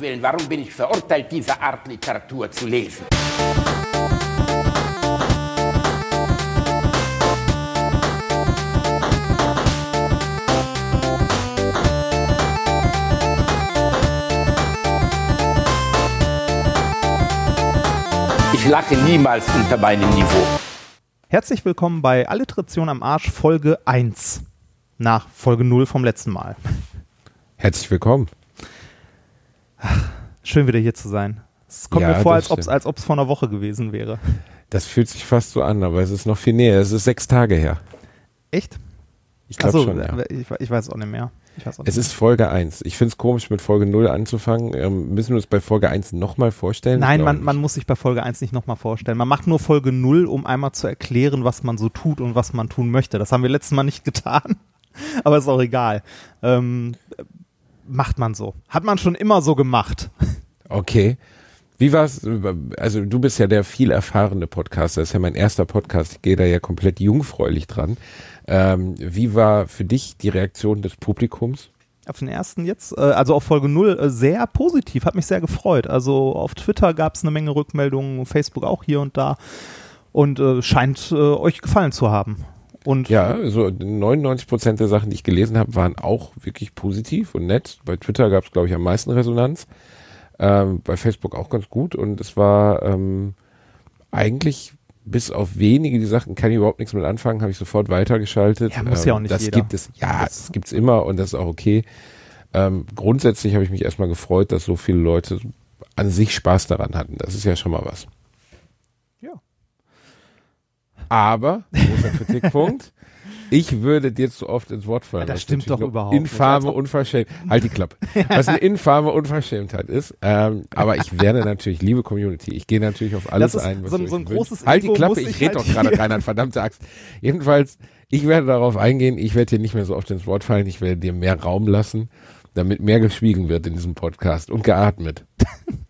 Willen, warum bin ich verurteilt, diese Art Literatur zu lesen? Ich lache niemals unter meinem Niveau. Herzlich willkommen bei Alliteration am Arsch Folge 1 nach Folge 0 vom letzten Mal. Herzlich willkommen. Schön wieder hier zu sein. Es kommt Ja, mir vor, als ob es als vor einer Woche gewesen wäre. Das fühlt sich fast so an, aber es ist noch viel näher. Es ist sechs Tage her. Echt? Ich glaube Achso, schon, ja. äh, ich, ich weiß auch nicht mehr. Auch nicht Es ist Folge 1. Ich finde es komisch, mit Folge 0 anzufangen. Ähm, müssen wir uns bei Folge 1 nochmal vorstellen? Nein, man, man muss sich bei Folge 1 nicht nochmal vorstellen. Man macht nur Folge 0, um einmal zu erklären, was man so tut und was man tun möchte. Das haben wir letztes Mal nicht getan, aber ist auch egal. Ähm, macht man so. Hat man schon immer so gemacht. Okay. Wie war's? Also du bist ja der viel erfahrene Podcaster. Das ist ja mein erster Podcast. Ich gehe da ja komplett jungfräulich dran. Ähm, wie war für dich die Reaktion des Publikums? Auf den ersten jetzt, äh, also auf Folge 0, äh, sehr positiv, hat mich sehr gefreut. Also auf Twitter gab es eine Menge Rückmeldungen, Facebook auch hier und da. Und äh, scheint äh, euch gefallen zu haben. Und Ja, so 99 Prozent der Sachen, die ich gelesen habe, waren auch wirklich positiv und nett. Bei Twitter gab es, glaube ich, am meisten Resonanz. Ähm, bei Facebook auch ganz gut. Und es war ähm, eigentlich bis auf wenige, die sagten, kann ich überhaupt nichts mit anfangen, habe ich sofort weitergeschaltet. Ja, muss ähm, ja auch nicht Das jeder. gibt es, ja, Das- das gibt's immer und das ist auch okay. Ähm, grundsätzlich habe ich mich erstmal gefreut, dass so viele Leute an sich Spaß daran hatten. Das ist ja schon mal was. Aber, großer Kritikpunkt, ich würde dir zu oft ins Wort fallen. Ja, das stimmt doch überhaupt nicht. Infame Also- Unverschämt. Halt die Klappe. Was eine infame Unverschämtheit ist. Ähm, aber ich werde natürlich, liebe Community, ich gehe natürlich auf alles ein, was so so ein großes Halt die Klappe, ich ich rede halt doch gerade, Reinhard, verdammte Axt. Jedenfalls, ich werde darauf eingehen, ich werde dir nicht mehr so oft ins Wort fallen, ich werde dir mehr Raum lassen, damit mehr geschwiegen wird in diesem Podcast und geatmet.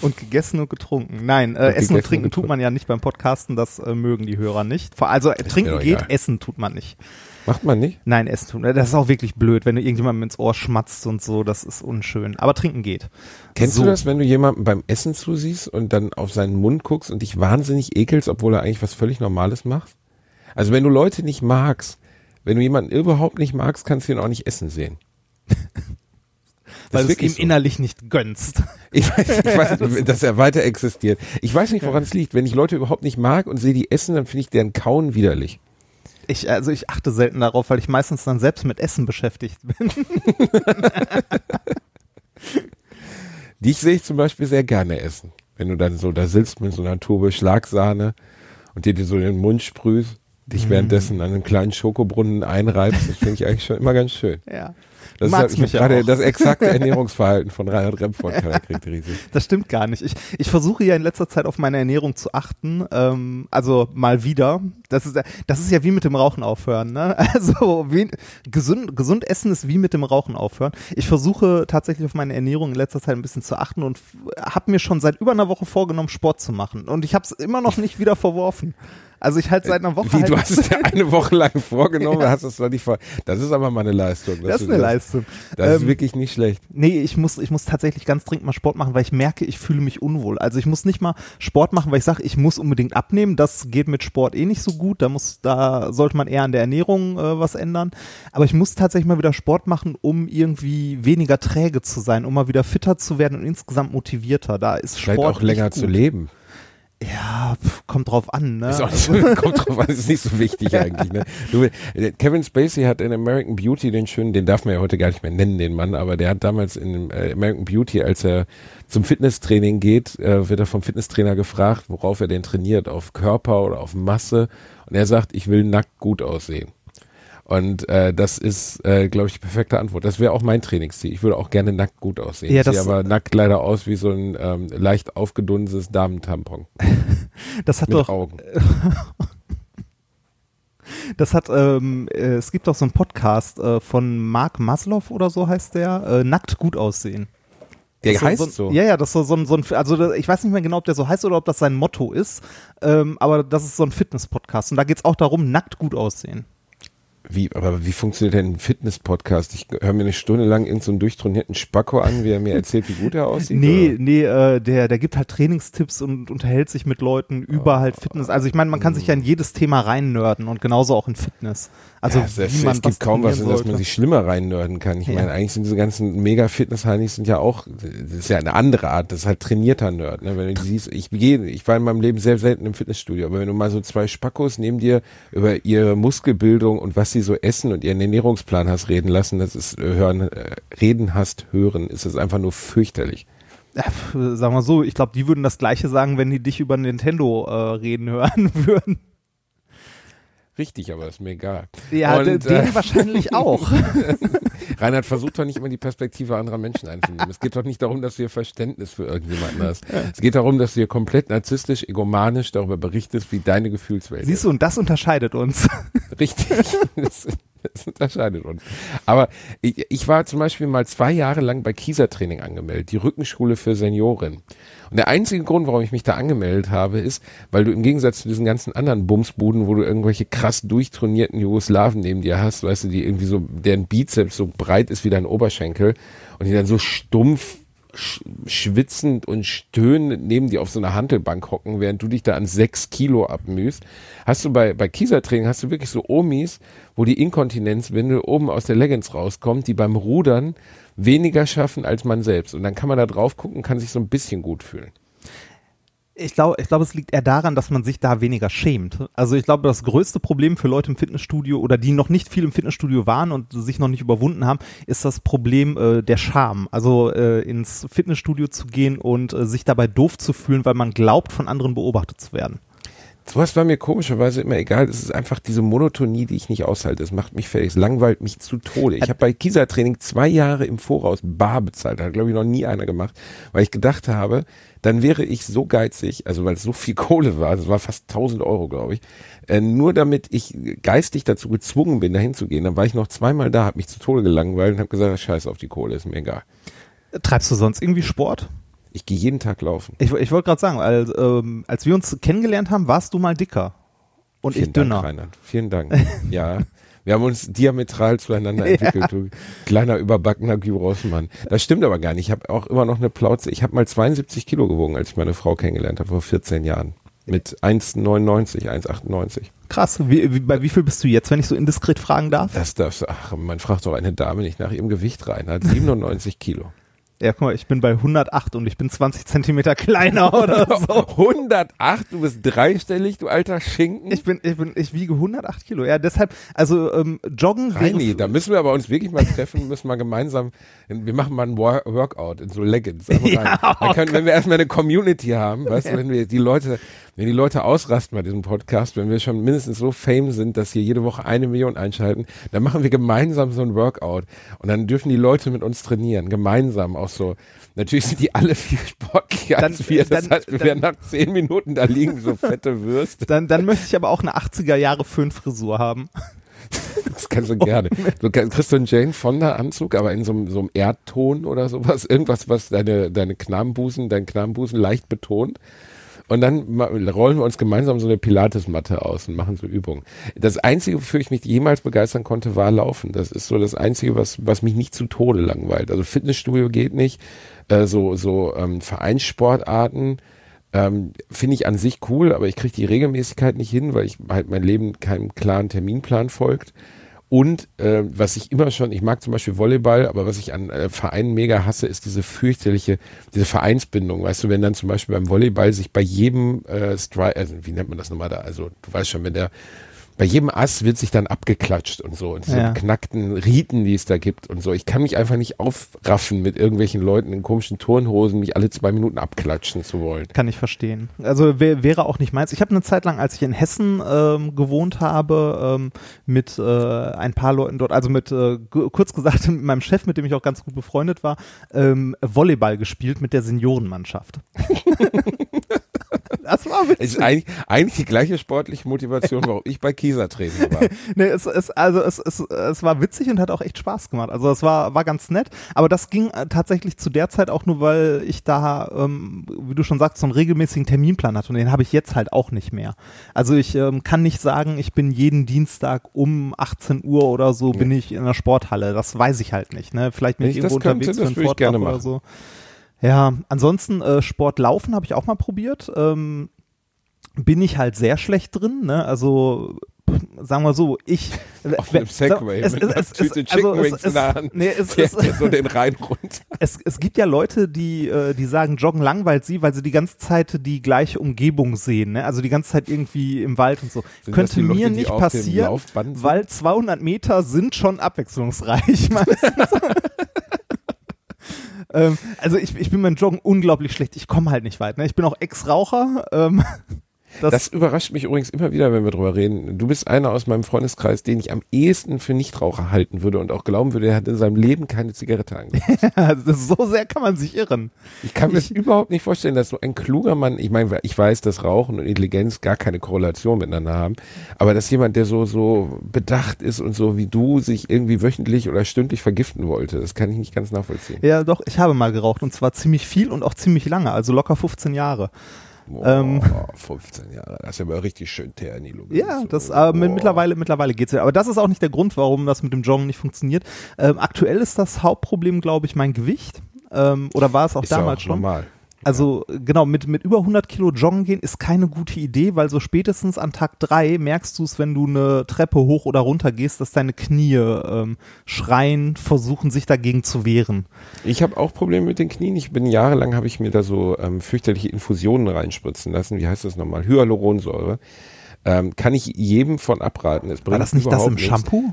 Und gegessen und getrunken. Nein, äh, Und Essen und und Trinken tut getrunken. man ja nicht beim Podcasten, das äh, mögen die Hörer nicht. Also äh, Trinken geht, egal. Essen tut man nicht. Macht man nicht? Nein, Essen tun. Das ist auch wirklich blöd, wenn du irgendjemandem ins Ohr schmatzt und so, das ist unschön. Aber Trinken geht. Kennst so. du das, wenn du jemandem beim Essen zusiehst und dann auf seinen Mund guckst und dich wahnsinnig ekelst, obwohl er eigentlich was völlig Normales macht? Also wenn du Leute nicht magst, wenn du jemanden überhaupt nicht magst, kannst du ihn auch nicht essen sehen. Weil du es ihm so. innerlich nicht gönnst. Ich weiß, ich weiß, dass er weiter existiert. Ich weiß nicht, woran es liegt. Wenn ich Leute überhaupt nicht mag und sehe die essen, dann finde ich deren Kauen widerlich. Ich, also ich achte selten darauf, weil ich meistens dann selbst mit Essen beschäftigt bin. Dich sehe ich zum Beispiel sehr gerne essen. Wenn du dann so da sitzt mit so einer Tube Schlagsahne und dir die so in den Mund sprühst, dich währenddessen an einen kleinen Schokobrunnen einreibst, das finde ich eigentlich schon immer ganz schön. Ja. Das Magst ist mich ja gerade auch. das exakte Ernährungsverhalten von Reinhard Remford charakterisiert. Das stimmt gar nicht. Ich, ich versuche ja in letzter Zeit auf meine Ernährung zu achten. Ähm, also mal wieder. Das ist, ja- das ist ja wie mit dem Rauchen aufhören. Ne? Also wie, gesund, gesund essen ist wie mit dem Rauchen aufhören. Ich versuche tatsächlich auf meine Ernährung in letzter Zeit ein bisschen zu achten und habe mir schon seit über einer Woche vorgenommen, Sport zu machen. Und ich habe es immer noch nicht wieder verworfen. Also ich halte seit einer Woche. Wie, halt du hast es dir eine Woche lang vorgenommen, hast es noch nicht vor. Das ist aber mal eine Leistung. das ist eine das- Leistung. Das ist Ähm, wirklich nicht schlecht. Nee, ich muss, ich muss tatsächlich ganz dringend mal Sport machen, weil ich merke, ich fühle mich unwohl. Also ich muss nicht mal Sport machen, weil ich sage, ich muss unbedingt abnehmen. Das geht mit Sport eh nicht so gut. Da muss, da sollte man eher an der Ernährung äh, was ändern. Aber ich muss tatsächlich mal wieder Sport machen, um irgendwie weniger träge zu sein, um mal wieder fitter zu werden und insgesamt motivierter. Da ist Vielleicht Sport auch länger zu leben. Ja, pf, kommt drauf an. Ne? Ist auch nicht so, kommt drauf an, ist nicht so wichtig eigentlich. Ne? Du, äh, Kevin Spacey hat in American Beauty den schönen, den darf man ja heute gar nicht mehr nennen, den Mann, aber der hat damals in äh, American Beauty, als er zum Fitnesstraining geht, äh, wird er vom Fitnesstrainer gefragt, worauf er denn trainiert, auf Körper oder auf Masse. Und er sagt, ich will nackt gut aussehen. Und äh, das ist, äh, glaube ich, die perfekte Antwort. Das wäre auch mein Trainingsziel. Ich würde auch gerne nackt gut aussehen. Ja, ich sehe das- aber nackt leider aus wie so ein ähm, leicht aufgedunsenes Damentampon das hat mit doch, Augen. Das hat, ähm, äh, es gibt auch so einen Podcast äh, von Mark Maslow oder so heißt der, äh, Nackt gut aussehen. Der heißt so, so. Ja, ja, das ist so, so, ein- so ein, also ich weiß nicht mehr genau, ob der so heißt oder ob das sein Motto ist, ähm, aber das ist so ein Fitness-Podcast und da geht es auch darum, nackt gut aussehen. Wie, aber wie funktioniert denn ein Fitness-Podcast? Ich höre mir eine Stunde lang irgendeinen so durchtrainierten Spacko an, wie er mir erzählt, wie gut er aussieht. Nee, oder? nee, äh, der, der gibt halt Trainingstipps und unterhält sich mit Leuten über halt Fitness. Also ich meine, man kann sich ja in jedes Thema reinnörden und genauso auch in Fitness. Also ja, es, man es gibt kaum was, in das man sich schlimmer reinnörden kann. Ich Ja. meine, eigentlich sind diese ganzen Mega-Fitness-Heinis sind ja auch, das ist ja eine andere Art, das ist halt trainierter Nerd. Ne? Wenn du siehst, ich gehe, ich war in meinem Leben sehr selten im Fitnessstudio, aber wenn du mal so zwei Spackos neben dir über ihre Muskelbildung und was sie so essen und ihren Ernährungsplan hast reden lassen, das ist äh, hören, äh, reden hast, hören, ist es einfach nur fürchterlich. Sagen wir so, ich glaube, die würden das Gleiche sagen, wenn die dich über Nintendo äh, reden hören würden. Richtig, aber ist mir egal. Ja, Und, de- äh, wahrscheinlich auch. Reinhard versucht doch nicht immer die Perspektive anderer Menschen einzunehmen. Es geht doch nicht darum, dass du hier Verständnis für irgendjemanden hast. Es geht darum, dass du hier komplett narzisstisch, egomanisch darüber berichtest, wie deine Gefühlswelt Siehst du, und das unterscheidet uns. ist. Richtig. Das, das unterscheidet uns. Aber ich, ich war zum Beispiel mal zwei Jahre lang bei Kieser Training angemeldet, die Rückenschule für Senioren. Und der einzige Grund, warum ich mich da angemeldet habe, ist, weil du im Gegensatz zu diesen ganzen anderen Bumsbuden, wo du irgendwelche krass durchtrainierten Jugoslawen neben dir hast, weißt du, die irgendwie so, deren Bizeps so breit ist wie dein Oberschenkel und die dann so stumpf schwitzend und stöhnend neben dir auf so einer Hantelbank hocken, während du dich da an sechs Kilo abmühst. Hast du bei, bei Kiesertraining, hast du wirklich so Omis, wo die Inkontinenzwindel oben aus der Leggings rauskommt, die beim Rudern weniger schaffen als man selbst. Und dann kann man da drauf gucken, kann sich so ein bisschen gut fühlen. Ich glaube, ich glaube, es liegt eher daran, dass man sich da weniger schämt. Also ich glaube, das größte Problem für Leute im Fitnessstudio oder die noch nicht viel im Fitnessstudio waren und sich noch nicht überwunden haben, ist das Problem äh, der Scham. Also äh, ins Fitnessstudio zu gehen und äh, sich dabei doof zu fühlen, weil man glaubt, von anderen beobachtet zu werden. Sowas war mir komischerweise immer egal. Es ist einfach diese Monotonie, die ich nicht aushalte. Es macht mich fertig. Es langweilt mich zu Tode. Ich habe bei Kieser-Training zwei Jahre im Voraus bar bezahlt. Hat, glaube ich, noch nie einer gemacht. Weil ich gedacht habe, dann wäre ich so geizig, also weil es so viel Kohle war, das war fast 1000 Euro, glaube ich, äh, nur damit ich geistig dazu gezwungen bin, dahin zu gehen. Dann war ich noch zweimal da, habe mich zu Tode gelangweilt und habe gesagt, scheiß auf die Kohle, ist mir egal. Treibst du sonst irgendwie Sport? Ich gehe jeden Tag laufen. Ich, ich wollte gerade sagen, als, ähm, als wir uns kennengelernt haben, warst du mal dicker. Und Vielen ich dünner. Dank, Reinhard. Vielen Dank. ja. Wir haben uns diametral zueinander entwickelt, du kleiner überbackener Guy Rossmann. Das stimmt aber gar nicht. Ich habe auch immer noch eine Plauze. Ich habe mal 72 Kilo gewogen, als ich meine Frau kennengelernt habe, vor 14 Jahren. Mit 1,99, 1,98. Krass. Wie, wie, bei wie viel bist du jetzt, wenn ich so indiskret fragen darf? Das darfst du, ach, man fragt doch eine Dame nicht nach ihrem Gewicht rein. Hat 97 Kilo. Ja, guck mal, ich bin bei 108 und ich bin 20 Zentimeter kleiner oder so. 108, du bist dreistellig, du alter Schinken. Ich bin, ich bin, ich wiege 108 Kilo. Ja, deshalb, also ähm, Joggen Reini, da müssen wir aber uns wirklich mal treffen, müssen wir gemeinsam, wir machen mal ein Wor- Workout in so Leggings. Ja, können, wenn wir erstmal eine Community haben, weißt du, wenn wir die Leute, wenn die Leute ausrasten bei diesem Podcast, wenn wir schon mindestens so fame sind, dass hier jede Woche eine Million einschalten, dann machen wir gemeinsam so ein Workout und dann dürfen die Leute mit uns trainieren, gemeinsam auch so. Natürlich sind die alle viel sportlicher Dann- als wir, das dann- heißt, wir dann- werden nach zehn Minuten da liegen, so fette Würste. dann, dann möchte ich aber auch eine 80er Jahre Föhnfrisur haben. Das kannst du gerne. Du kriegst so einen Jane Fonda Anzug, aber in so, einem- so einem Erdton oder sowas. Irgendwas, was deine, deine Knabenbusen, dein Knabenbusen leicht betont. Und dann rollen wir uns gemeinsam so eine Pilatesmatte aus und machen so Übungen. Das Einzige, wofür ich mich jemals begeistern konnte, war Laufen. Das ist so das Einzige, was, was mich nicht zu Tode langweilt. Also Fitnessstudio geht nicht. Äh, so so ähm, Vereinssportarten ähm, finde ich an sich cool, aber ich kriege die Regelmäßigkeit nicht hin, weil ich halt mein Leben keinem klaren Terminplan folgt. Und äh, was ich immer schon, ich mag zum Beispiel Volleyball, aber was ich an äh, Vereinen mega hasse, ist diese fürchterliche, diese Vereinsbindung. Weißt du, wenn dann zum Beispiel beim Volleyball sich bei jedem äh, Strike, also wie nennt man das nochmal da? Also du weißt schon, wenn der bei jedem Ass wird sich dann abgeklatscht und so und diese Ja. knackten Riten, die es da gibt und so. Ich kann mich einfach nicht aufraffen, mit irgendwelchen Leuten in komischen Turnhosen mich alle zwei Minuten abklatschen zu wollen. Kann ich verstehen. Also wär, wäre auch nicht meins. Ich habe eine Zeit lang, als ich in Hessen ähm, gewohnt habe, ähm, mit äh, ein paar Leuten dort, also mit, äh, kurz gesagt, mit meinem Chef, mit dem ich auch ganz gut befreundet war, ähm, Volleyball gespielt mit der Seniorenmannschaft. Das war witzig. ist eigentlich, eigentlich die gleiche sportliche Motivation, warum ich bei Kieser Training war. nee, es, es, also es, es, es war witzig und hat auch echt Spaß gemacht. Also es war, war ganz nett. Aber das ging äh, tatsächlich zu der Zeit auch nur, weil ich da, ähm, wie du schon sagst, so einen regelmäßigen Terminplan hatte. Und den habe ich jetzt halt auch nicht mehr. Also ich ähm, kann nicht sagen, ich bin jeden Dienstag um 18 Uhr oder so bin ich in der Sporthalle. Das weiß ich halt nicht. Ne? Vielleicht bin ich ich irgendwo könnte, unterwegs für einen Vortrag oder so. Ja, ansonsten äh, Sport laufen habe ich auch mal probiert. Ähm, bin ich halt sehr schlecht drin. Ne? Also sagen wir so, ich Auf einem Segway es, mit es, es, Tüte es, Chicken also es, Wings in der Hand. Nee, es, es, so den Rhein runter. es, es gibt ja Leute, die, äh, die sagen, Joggen langweilt sie, weil sie die ganze Zeit die gleiche Umgebung sehen. Ne? Also die ganze Zeit irgendwie im Wald und so. Sind Könnte Leute, mir nicht passieren, weil 200 Meter sind schon abwechslungsreich meistens. Ähm, also ich, ich bin beim Joggen unglaublich schlecht. Ich komme halt nicht weit. Ne? Ich bin auch Ex-Raucher. Ähm, das, Das überrascht mich übrigens immer wieder, wenn wir drüber reden. Du bist einer aus meinem Freundeskreis, den ich am ehesten für Nichtraucher halten würde und auch glauben würde, er hat in seinem Leben keine Zigarette angefasst. so sehr kann man sich irren. Ich kann mir das überhaupt nicht vorstellen, dass so ein kluger Mann, ich meine, ich weiß, dass Rauchen und Intelligenz gar keine Korrelation miteinander haben, aber dass jemand, der so, so bedacht ist und so wie du, sich irgendwie wöchentlich oder stündlich vergiften wollte, das kann ich nicht ganz nachvollziehen. Ja, doch, ich habe mal geraucht und zwar ziemlich viel und auch ziemlich lange, also locker 15 Jahre. Boah, Ähm. 15 Jahre, das ist aber richtig schön Terni. Ja, das mit, mittlerweile mittlerweile geht's ja. Aber das ist auch nicht der Grund, warum das mit dem Joggen nicht funktioniert. Ähm, aktuell ist das Hauptproblem, glaube ich, mein Gewicht. Ähm, oder war es auch ist ja damals auch schon? normal. Also genau, mit, mit über 100 Kilo joggen gehen ist keine gute Idee, weil so spätestens an Tag drei merkst du es, wenn du eine Treppe hoch oder runter gehst, dass deine Knie ähm, schreien, versuchen sich dagegen zu wehren. Ich habe auch Probleme mit den Knien. Ich bin jahrelang, habe ich mir da so ähm, fürchterliche Infusionen reinspritzen lassen. Wie heißt das nochmal? Hyaluronsäure. Ähm, kann ich jedem von abraten. Es War das nicht das im nichts. Shampoo?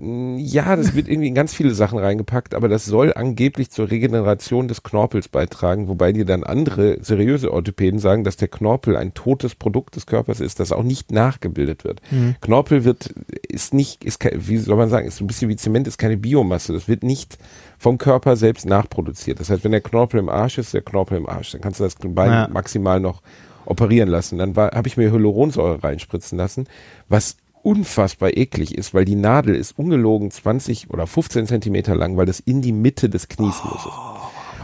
Ja, das wird irgendwie in ganz viele Sachen reingepackt, aber das soll angeblich zur Regeneration des Knorpels beitragen, wobei dir dann andere seriöse Orthopäden sagen, dass der Knorpel ein totes Produkt des Körpers ist, das auch nicht nachgebildet wird. Mhm. Knorpel wird, ist nicht, ist, kein- wie soll man sagen, ist so ein bisschen wie Zement, ist keine Biomasse. Das wird nicht vom Körper selbst nachproduziert. Das heißt, wenn der Knorpel im Arsch ist, ist der Knorpel im Arsch. Dann kannst du das Bein Ja. maximal noch operieren lassen. Dann habe ich mir Hyaluronsäure reinspritzen lassen, was unfassbar eklig ist, weil die Nadel ist ungelogen 20 oder 15 Zentimeter lang, weil das in die Mitte des Knies muss.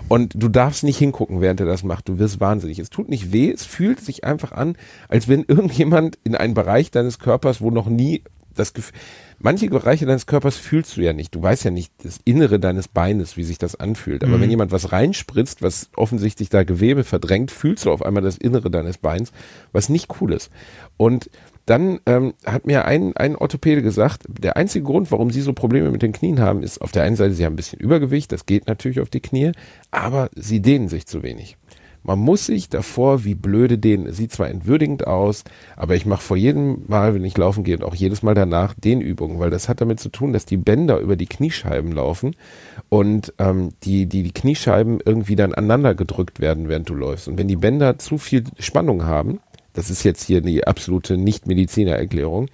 Und du darfst nicht hingucken, während er das macht. Du wirst wahnsinnig. Es tut nicht weh, es fühlt sich einfach an, als wenn irgendjemand in einen Bereich deines Körpers, wo noch nie das Gefühl, manche Bereiche deines Körpers fühlst du ja nicht. Du weißt ja nicht das Innere deines Beines, wie sich das anfühlt. Aber wenn jemand was reinspritzt, was offensichtlich da Gewebe verdrängt, fühlst du auf einmal das Innere deines Beins, was nicht cool ist. Und dann ähm, hat mir ein, ein Orthopäde gesagt, der einzige Grund, warum sie so Probleme mit den Knien haben, ist auf der einen Seite, sie haben ein bisschen Übergewicht, das geht natürlich auf die Knie, aber sie dehnen sich zu wenig. Man muss sich davor wie blöde dehnen. Sieht zwar entwürdigend aus, aber ich mache vor jedem Mal, wenn ich laufen gehe und auch jedes Mal danach Dehnübungen, weil das hat damit zu tun, dass die Bänder über die Kniescheiben laufen und ähm, die, die, die Kniescheiben irgendwie dann aneinander gedrückt werden, während du läufst. Und wenn die Bänder zu viel Spannung haben, das ist jetzt hier die absolute Nicht-Mediziner-Erklärung,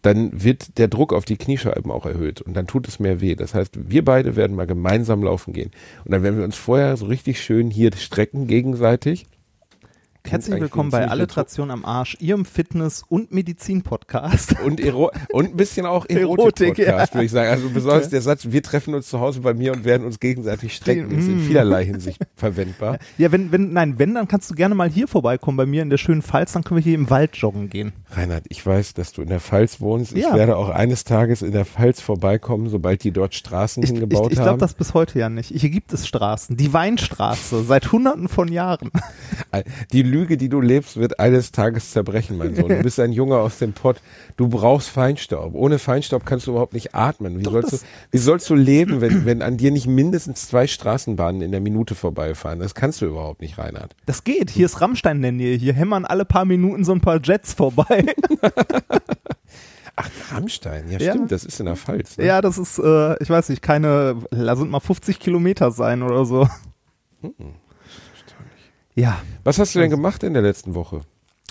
dann wird der Druck auf die Kniescheiben auch erhöht und dann tut es mehr weh. Das heißt, wir beide werden mal gemeinsam laufen gehen. Und dann werden wir uns vorher so richtig schön hier strecken gegenseitig. Herzlich willkommen bei Alliteration am Arsch, Ihrem Fitness- und Medizin-Podcast. Und, Ero und ein bisschen auch Erotik, Erotik-Podcast, ja. würde ich sagen. Also besonders der Satz, wir treffen uns zu Hause bei mir und werden uns gegenseitig strecken, ist in Mm. vielerlei Hinsicht verwendbar. Ja, wenn, wenn, nein, wenn, dann kannst du gerne mal hier vorbeikommen bei mir in der schönen Pfalz, dann können wir hier im Wald joggen gehen. Reinhard, ich weiß, dass du in der Pfalz wohnst. Ich Ja. werde auch eines Tages in der Pfalz vorbeikommen, sobald die dort Straßen Ich, ich, hingebaut ich glaube haben. das bis heute ja nicht. Hier gibt es Straßen. Die Weinstraße, seit hunderten von Jahren. Die Lüge, die du lebst, wird eines Tages zerbrechen, mein Sohn. Du bist ein Junge aus dem Pott. Du brauchst Feinstaub. Ohne Feinstaub kannst du überhaupt nicht atmen. Wie, sollst, du, wie sollst du leben, wenn, wenn an dir nicht mindestens zwei Straßenbahnen in der Minute vorbeifahren? Das kannst du überhaupt nicht, Reinhard. Das geht. Hier ist Rammstein in der Nähe. Hier hämmern alle paar Minuten so ein paar Jets vorbei. Ach, Rammstein. Ja, Ja. stimmt. Das ist in der Pfalz. Ne? ja, das ist, äh, ich weiß nicht, keine, lass sind mal 50 Kilometer sein oder so. Ja. Was hast du denn gemacht in der letzten Woche?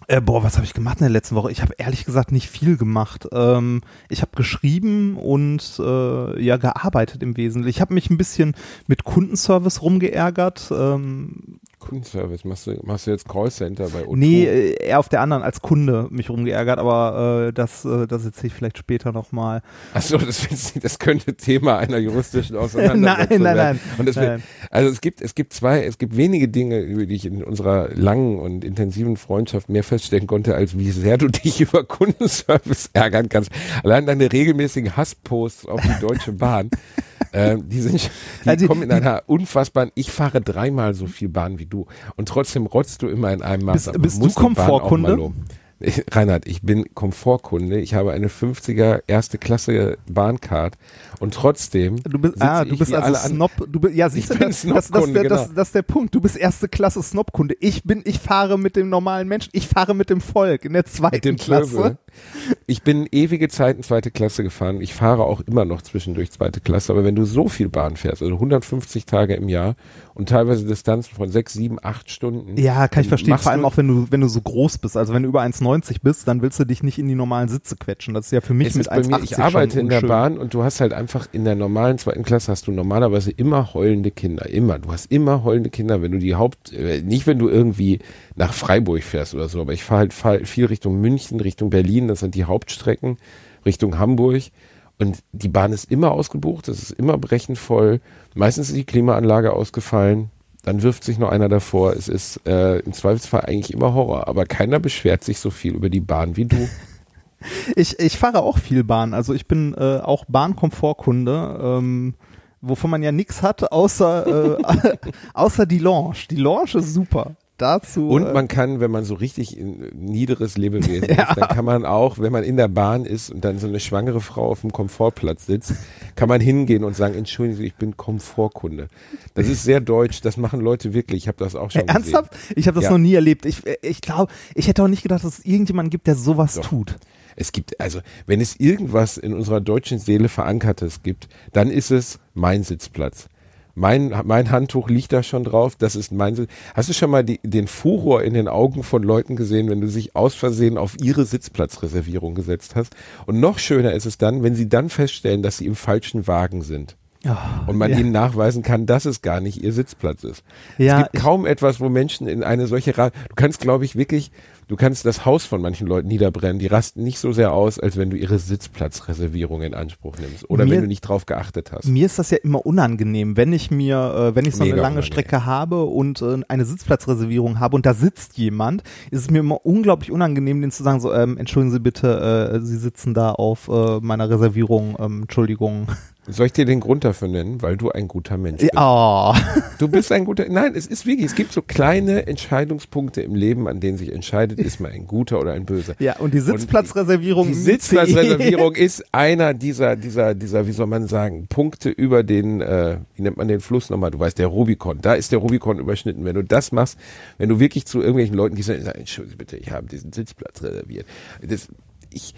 Äh, boah, was habe ich gemacht in der letzten Woche? Ich habe ehrlich gesagt nicht viel gemacht. Ähm, ich habe geschrieben und äh, ja gearbeitet im Wesentlichen. Ich habe mich ein bisschen mit Kundenservice rumgeärgert. Ähm, Kundenservice, machst du, machst du jetzt Callcenter bei O2? Nee, äh, eher auf der anderen als Kunde mich rumgeärgert, aber äh, das, äh, das erzähle ich vielleicht später nochmal. Achso, das, das könnte Thema einer juristischen Auseinandersetzung Nein, nein, nein. Das wird, Nein. also es gibt, es gibt zwei, es gibt wenige Dinge, über die ich in unserer langen und intensiven Freundschaft mehr feststellen konnte, als wie sehr du dich über Kundenservice ärgern kannst. Allein deine regelmäßigen Hassposts auf die Deutsche Bahn. Ähm, die sind, die Also, kommen in einer unfassbaren, ich fahre dreimal so viel Bahn wie du und trotzdem rotzt du immer in einem Maß. Bist- bist du Komfortkunde? Ich- Reinhard, ich bin Komfortkunde. Ich habe eine 50er erste Klasse Bahncard und trotzdem Du bist, ah, du ich bist also Snob. Du bist, ja, siehst du, bin das, das, das, der, das, genau. das ist der Punkt. Du bist erste Klasse Snobkunde. Ich bin, ich fahre mit dem normalen Menschen. Ich fahre mit dem Volk in der zweiten Klasse. Ich bin ewige Zeiten zweite Klasse gefahren. Ich fahre auch immer noch zwischendurch zweite Klasse. Aber wenn du so viel Bahn fährst, also 150 Tage im Jahr und teilweise Distanzen von sechs, sieben, acht Stunden. Ja, kann ich verstehen. Vor allem auch, wenn du, wenn du so groß bist. Also wenn du über 1,90 bist, dann willst du dich nicht in die normalen Sitze quetschen. Das ist ja für mich Es mit ist bei mir, 1,80 ich arbeite in der. Bahn und du hast halt einfach in der normalen zweiten Klasse hast du normalerweise immer heulende Kinder. Immer. Du hast immer heulende Kinder, wenn du die Haupt, äh, nicht wenn du irgendwie nach Freiburg fährst oder so, aber ich fahre halt fahr viel Richtung München, Richtung Berlin, das sind die Hauptstrecken, Richtung Hamburg. Und die Bahn ist immer ausgebucht, es ist immer brechend voll. Meistens ist die Klimaanlage ausgefallen. Dann wirft sich noch einer davor. Es ist äh, im Zweifelsfall eigentlich immer Horror. Aber keiner beschwert sich so viel über die Bahn wie du. Ich, ich fahre auch viel Bahn. Also ich bin äh, auch Bahnkomfortkunde, ähm, wovon man ja nichts hat, außer, äh, außer die Lounge. Die Lounge ist super. Dazu. Und äh, man kann, wenn man so richtig niederes Lebewesen ist, dann kann man auch, wenn man in der Bahn ist und dann so eine schwangere Frau auf dem Komfortplatz sitzt, kann man hingehen und sagen, entschuldigen Sie, ich bin Komfortkunde. Das ist sehr deutsch, das machen Leute wirklich. Ich habe das auch schon Äh, ernsthaft? Ich habe das Ja. noch nie erlebt. Ich, äh, ich glaube, ich hätte auch nicht gedacht, dass es irgendjemanden gibt, der sowas Doch. tut. Es gibt, also, wenn es irgendwas in unserer deutschen Seele Verankertes gibt, dann ist es mein Sitzplatz. Mein, mein Handtuch liegt da schon drauf, das ist mein Sitz. Hast du schon mal die, den Furor in den Augen von Leuten gesehen, wenn du sich aus Versehen auf ihre Sitzplatzreservierung gesetzt hast? Und noch schöner ist es dann, wenn sie dann feststellen, dass sie im falschen Wagen sind. Ja, Und man ja. ihnen nachweisen kann, dass es gar nicht ihr Sitzplatz ist. Ja, es gibt kaum etwas, wo Menschen in eine solche Ra Du kannst, glaube ich, wirklich, du kannst das Haus von manchen Leuten niederbrennen. Die rasten nicht so sehr aus, als wenn du ihre Sitzplatzreservierung in Anspruch nimmst. Oder Mir- wenn du nicht drauf geachtet hast. Mir ist das ja immer unangenehm, wenn ich mir, äh, wenn ich so eine Mega lange unangenehm. Strecke habe und äh, eine Sitzplatzreservierung habe und da sitzt jemand, ist es mir immer unglaublich unangenehm, denen zu sagen, so, ähm, entschuldigen Sie bitte, äh, Sie sitzen da auf äh, meiner Reservierung, ähm, Entschuldigung. Soll ich dir den Grund dafür nennen? Weil du ein guter Mensch bist. Oh. Du bist ein guter, nein, es ist wirklich, es gibt so kleine Entscheidungspunkte im Leben, an denen sich entscheidet, ist man ein guter oder ein böser. Ja, und die Sitzplatzreservierung. Die im Sitzplatzreservierung ist einer dieser, dieser, dieser, wie soll man sagen, Punkte über den, äh, wie nennt man den Fluss nochmal? Du weißt, der Rubikon. Da ist der Rubikon überschnitten. Wenn du das machst, wenn du wirklich zu irgendwelchen Leuten gehst und sagst, bitte, ich habe diesen Sitzplatz reserviert. Das, ich,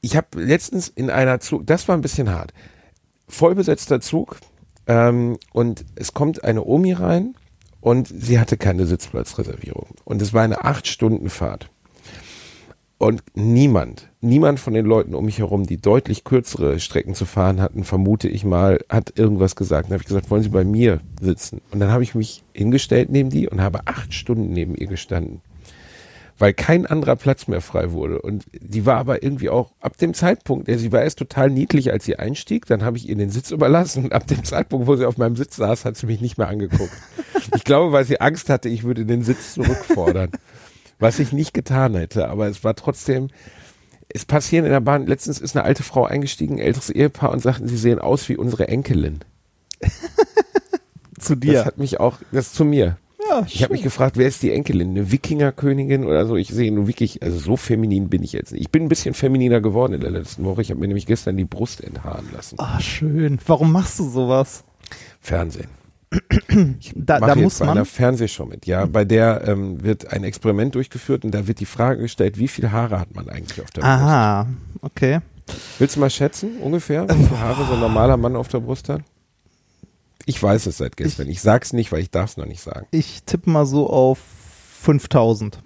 ich habe letztens in einer Zug, das war ein bisschen hart, vollbesetzter Zug ähm, und es kommt eine Omi rein und sie hatte keine Sitzplatzreservierung und es war eine acht Stunden Fahrt. Und niemand, niemand von den Leuten um mich herum, die deutlich kürzere Strecken zu fahren hatten, vermute ich mal, hat irgendwas gesagt. Dann habe ich gesagt, wollen Sie bei mir sitzen? Und dann habe ich mich hingestellt neben die und habe acht Stunden neben ihr gestanden. Weil kein anderer Platz mehr frei wurde. Und die war aber irgendwie auch ab dem Zeitpunkt, der sie war erst total niedlich, als sie einstieg, dann habe ich ihr den Sitz überlassen. Und ab dem Zeitpunkt, wo sie auf meinem Sitz saß, hat sie mich nicht mehr angeguckt. Ich glaube, weil sie Angst hatte, ich würde den Sitz zurückfordern. Was ich nicht getan hätte, aber es war trotzdem, es passieren in der Bahn, letztens ist eine alte Frau eingestiegen, ein älteres Ehepaar und sagten, sie sehen aus wie unsere Enkelin. Zu Das dir. hat mich auch, das zu mir. Ja, Ich habe mich gefragt, wer ist die Enkelin? Eine Wikingerkönigin oder so? Ich sehe nur wirklich, also so feminin bin ich jetzt nicht. Ich bin ein bisschen femininer geworden in der letzten Woche. Ich habe mir nämlich gestern die Brust enthaaren lassen. Ah, schön. Warum machst du sowas? Fernsehen. Ich Da- da muss bei man- einer Fernsehshow mit. Ja, bei der ähm, wird ein Experiment durchgeführt und da wird die Frage gestellt, wie viele Haare hat man eigentlich auf der Aha, okay. Brust? Willst du mal schätzen, ungefähr, wie viele Haare so ein normaler Mann auf der Brust hat? Ich weiß es seit gestern. Ich, sag's nicht, weil ich darf es noch nicht sagen. Ich tippe mal so auf 5000.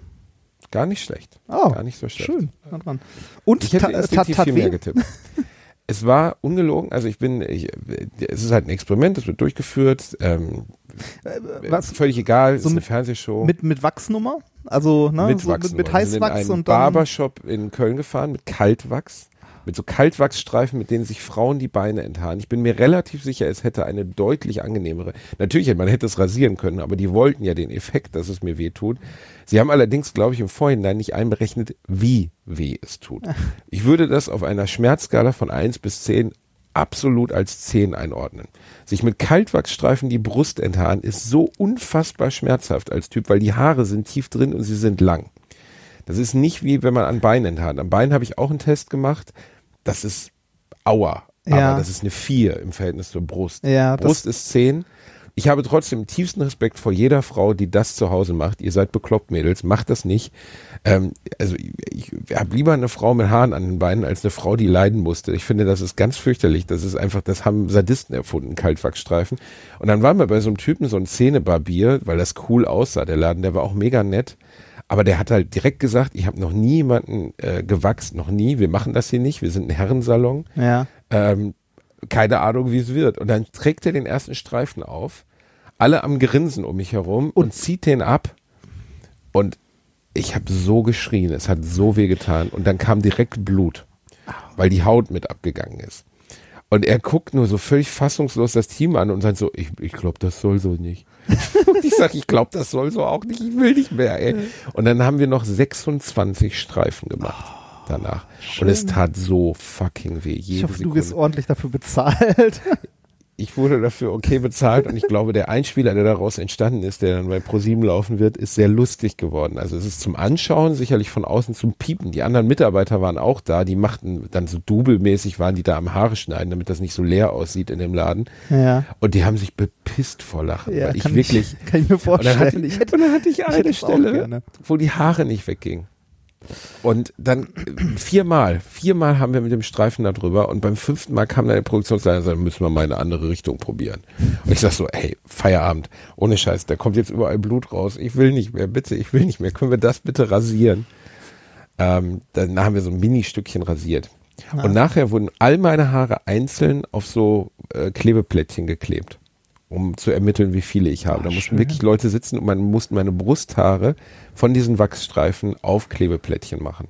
Gar nicht schlecht. Oh, Gar nicht so schlecht. Schön. Dran. Und Ich hätte instinktiv tat viel mehr getippt. es war ungelogen, also ich bin, ich, es ist halt ein Experiment, das wird durchgeführt, ähm, Was? völlig egal, So ist eine mit- Fernsehshow. Mit, mit Wachsnummer? Also, ne? mit so mit, mit nur. Wir sind in Heißwachs einen und dann. Barbershop in Köln gefahren mit Kaltwachs. Mit so Kaltwachsstreifen, mit denen sich Frauen die Beine enthaaren. Ich bin mir relativ sicher, es hätte eine deutlich angenehmere. Natürlich, man hätte es rasieren können, aber die wollten ja den Effekt, dass es mir weh tut. Sie haben allerdings, glaube ich, im Vorhinein nicht einberechnet, wie weh es tut. Ich würde das auf einer Schmerzskala von 1 bis 10 absolut als 10 einordnen. Sich mit Kaltwachsstreifen die Brust enthaaren ist so unfassbar schmerzhaft als Typ, weil die Haare sind tief drin und sie sind lang. Das ist nicht wie wenn man an Bein enthaart. Am Bein habe ich auch einen Test gemacht. Das ist Aua. Ja. Aber das ist eine 4 im Verhältnis zur Brust. Ja, Brust ist 10. Ich habe trotzdem tiefsten Respekt vor jeder Frau, die das zu Hause macht. Ihr seid bekloppt, Mädels. Macht das nicht. Ähm, also ich, ich habe lieber eine Frau mit Haaren an den Beinen als eine Frau, die leiden musste. Ich finde, das ist ganz fürchterlich. Das ist einfach, das haben Sadisten erfunden, Kaltwachsstreifen. Und dann waren wir bei so einem Typen, so ein Zähnebarbier, weil das cool aussah, der Laden, der war auch mega nett. Aber der hat halt direkt gesagt, ich habe noch nie jemanden äh, gewachst, noch nie. Wir machen das hier nicht. Wir sind ein Herrensalon. Ja. Ähm, keine Ahnung, wie es wird. Und dann trägt er den ersten Streifen auf, alle am Grinsen um mich herum und, zieht den ab. Und ich habe so geschrien, es hat so weh getan. Und dann kam direkt Blut, weil die Haut mit abgegangen ist. Und er guckt nur so völlig fassungslos das Team an und sagt so, ich, ich glaube, das soll so nicht. Und ich sage, ich glaube, das soll so auch nicht, ich will nicht mehr. Ey. Und dann haben wir noch 26 Streifen gemacht danach. Und es tat so fucking weh. Jede Ich hoffe, du Sekunde. wirst ordentlich dafür bezahlt. Ich wurde dafür okay bezahlt und ich glaube, der Einspieler, der daraus entstanden ist, der dann bei ProSieben laufen wird, ist sehr lustig geworden. Also es ist zum Anschauen, sicherlich von außen zum Piepen. Die anderen Mitarbeiter waren auch da, die machten dann so dubelmäßig, waren die da am Haare schneiden, damit das nicht so leer aussieht in dem Laden. ja. Und die haben sich bepisst vor Lachen, Ja, weil ich kann wirklich... Ich, kann ich mir Und dann, vorstellen. hatte, ich hätte, und dann hatte ich eine Stelle, wo die Haare nicht weggingen. Und dann viermal, viermal haben wir mit dem Streifen da drüber und beim fünften Mal kam dann der Produktionsleiter und sagte, müssen wir mal eine andere Richtung probieren. Und ich sag so, ey, Feierabend, ohne Scheiß, da kommt jetzt überall Blut raus. Ich will nicht mehr, bitte, ich will nicht mehr. Können wir das bitte rasieren? Ähm, dann haben wir so ein Mini-Stückchen rasiert. Und nachher wurden all meine Haare einzeln auf so äh, Klebeplättchen geklebt, um zu ermitteln, wie viele ich habe. da mussten wirklich Leute sitzen und man mussten meine Brusthaare von diesen Wachsstreifen auf Klebeplättchen machen.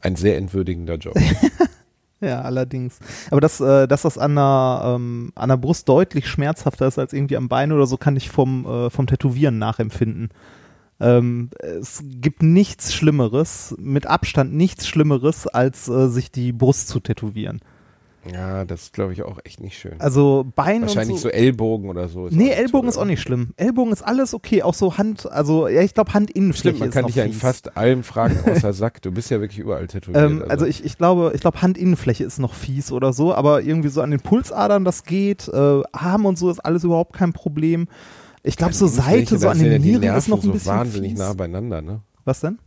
Ein sehr entwürdigender Job. Ja, allerdings. Aber dass, äh, dass das an der, ähm, an der Brust deutlich schmerzhafter ist als irgendwie am Bein oder so, kann ich vom, äh, vom Tätowieren nachempfinden. Ähm, es gibt nichts Schlimmeres, mit Abstand nichts Schlimmeres, als äh, sich die Brust zu tätowieren. Ja, das ist, glaube ich, auch echt nicht schön. Also Bein Wahrscheinlich und so. so. Ellbogen oder so. ist nee, Ellbogen toll, ist auch nicht schlimm. Ellbogen ist alles okay, auch so Hand, also ja, ich glaube Handinnenfläche Stimmt, man ist kann dich ja in fast allem fragen, außer Sack. Du bist ja wirklich überall tätowiert. Ähm, also ich, ich glaube, ich glaube Handinnenfläche ist noch fies oder so, aber irgendwie so an den Pulsadern, das geht. Äh, Arm und so ist alles überhaupt kein Problem. Ich glaube so Seite, so an den Nieren ist noch ein so bisschen wahnsinnig fies. nah beieinander, ne? Was denn?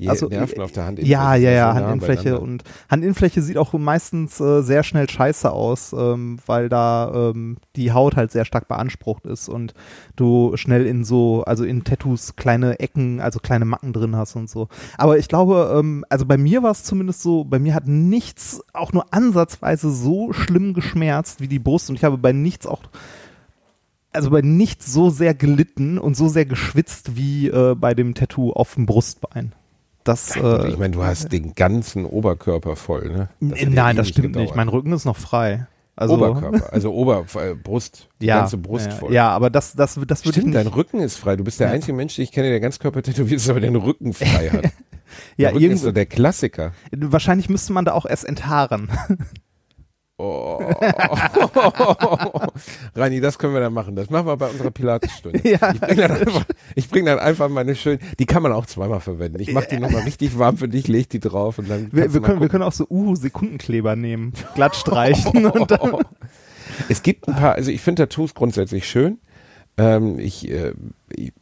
Die Also, Nerven äh, auf der Hand. Ja, ja, ja, so nah Handinnenfläche beieinander. und Handinnenfläche sieht auch meistens äh, sehr schnell scheiße aus, ähm, weil da ähm, die Haut halt sehr stark beansprucht ist und du schnell in so, also in Tattoos kleine Ecken, also kleine Macken drin hast und so. Aber ich glaube, ähm, also bei mir war es zumindest so, bei mir hat nichts auch nur ansatzweise so schlimm geschmerzt wie die Brust und ich habe bei nichts auch also bei nichts so sehr gelitten und so sehr geschwitzt wie äh, bei dem Tattoo auf dem Brustbein. Das, Ja, äh, ich meine, du hast den ganzen Oberkörper voll, ne? Das Nein, das stimmt gedauert. nicht. Mein Rücken ist noch frei. Also, Oberkörper, also Ober, äh, Brust, die ja, ganze Brust ja, voll. Ja, aber das, das, das würde Stimmt, dein. Rücken ist frei. Du bist der einzige Mensch, den ich kenne, der ganz Körper tätowiert ist, aber den Rücken frei hat. Ja, der Rücken ist irgendwo, so der Klassiker. wahrscheinlich müsste man da auch erst enthaaren. Oh. Rani, das können wir dann machen. Das machen wir bei unserer Pilatesstunde. Ja. Ich bringe dann, einfach- ich bring dann einfach meine schönen, die kann man auch zweimal verwenden. Ich mache die nochmal richtig warm für dich, leg die drauf und dann. Wir, wir, können, wir können auch so Uhu-Sekundenkleber nehmen, glatt streichen und dann. Es gibt ein paar, also ich finde Tattoos grundsätzlich schön. Ähm, ich äh, ich,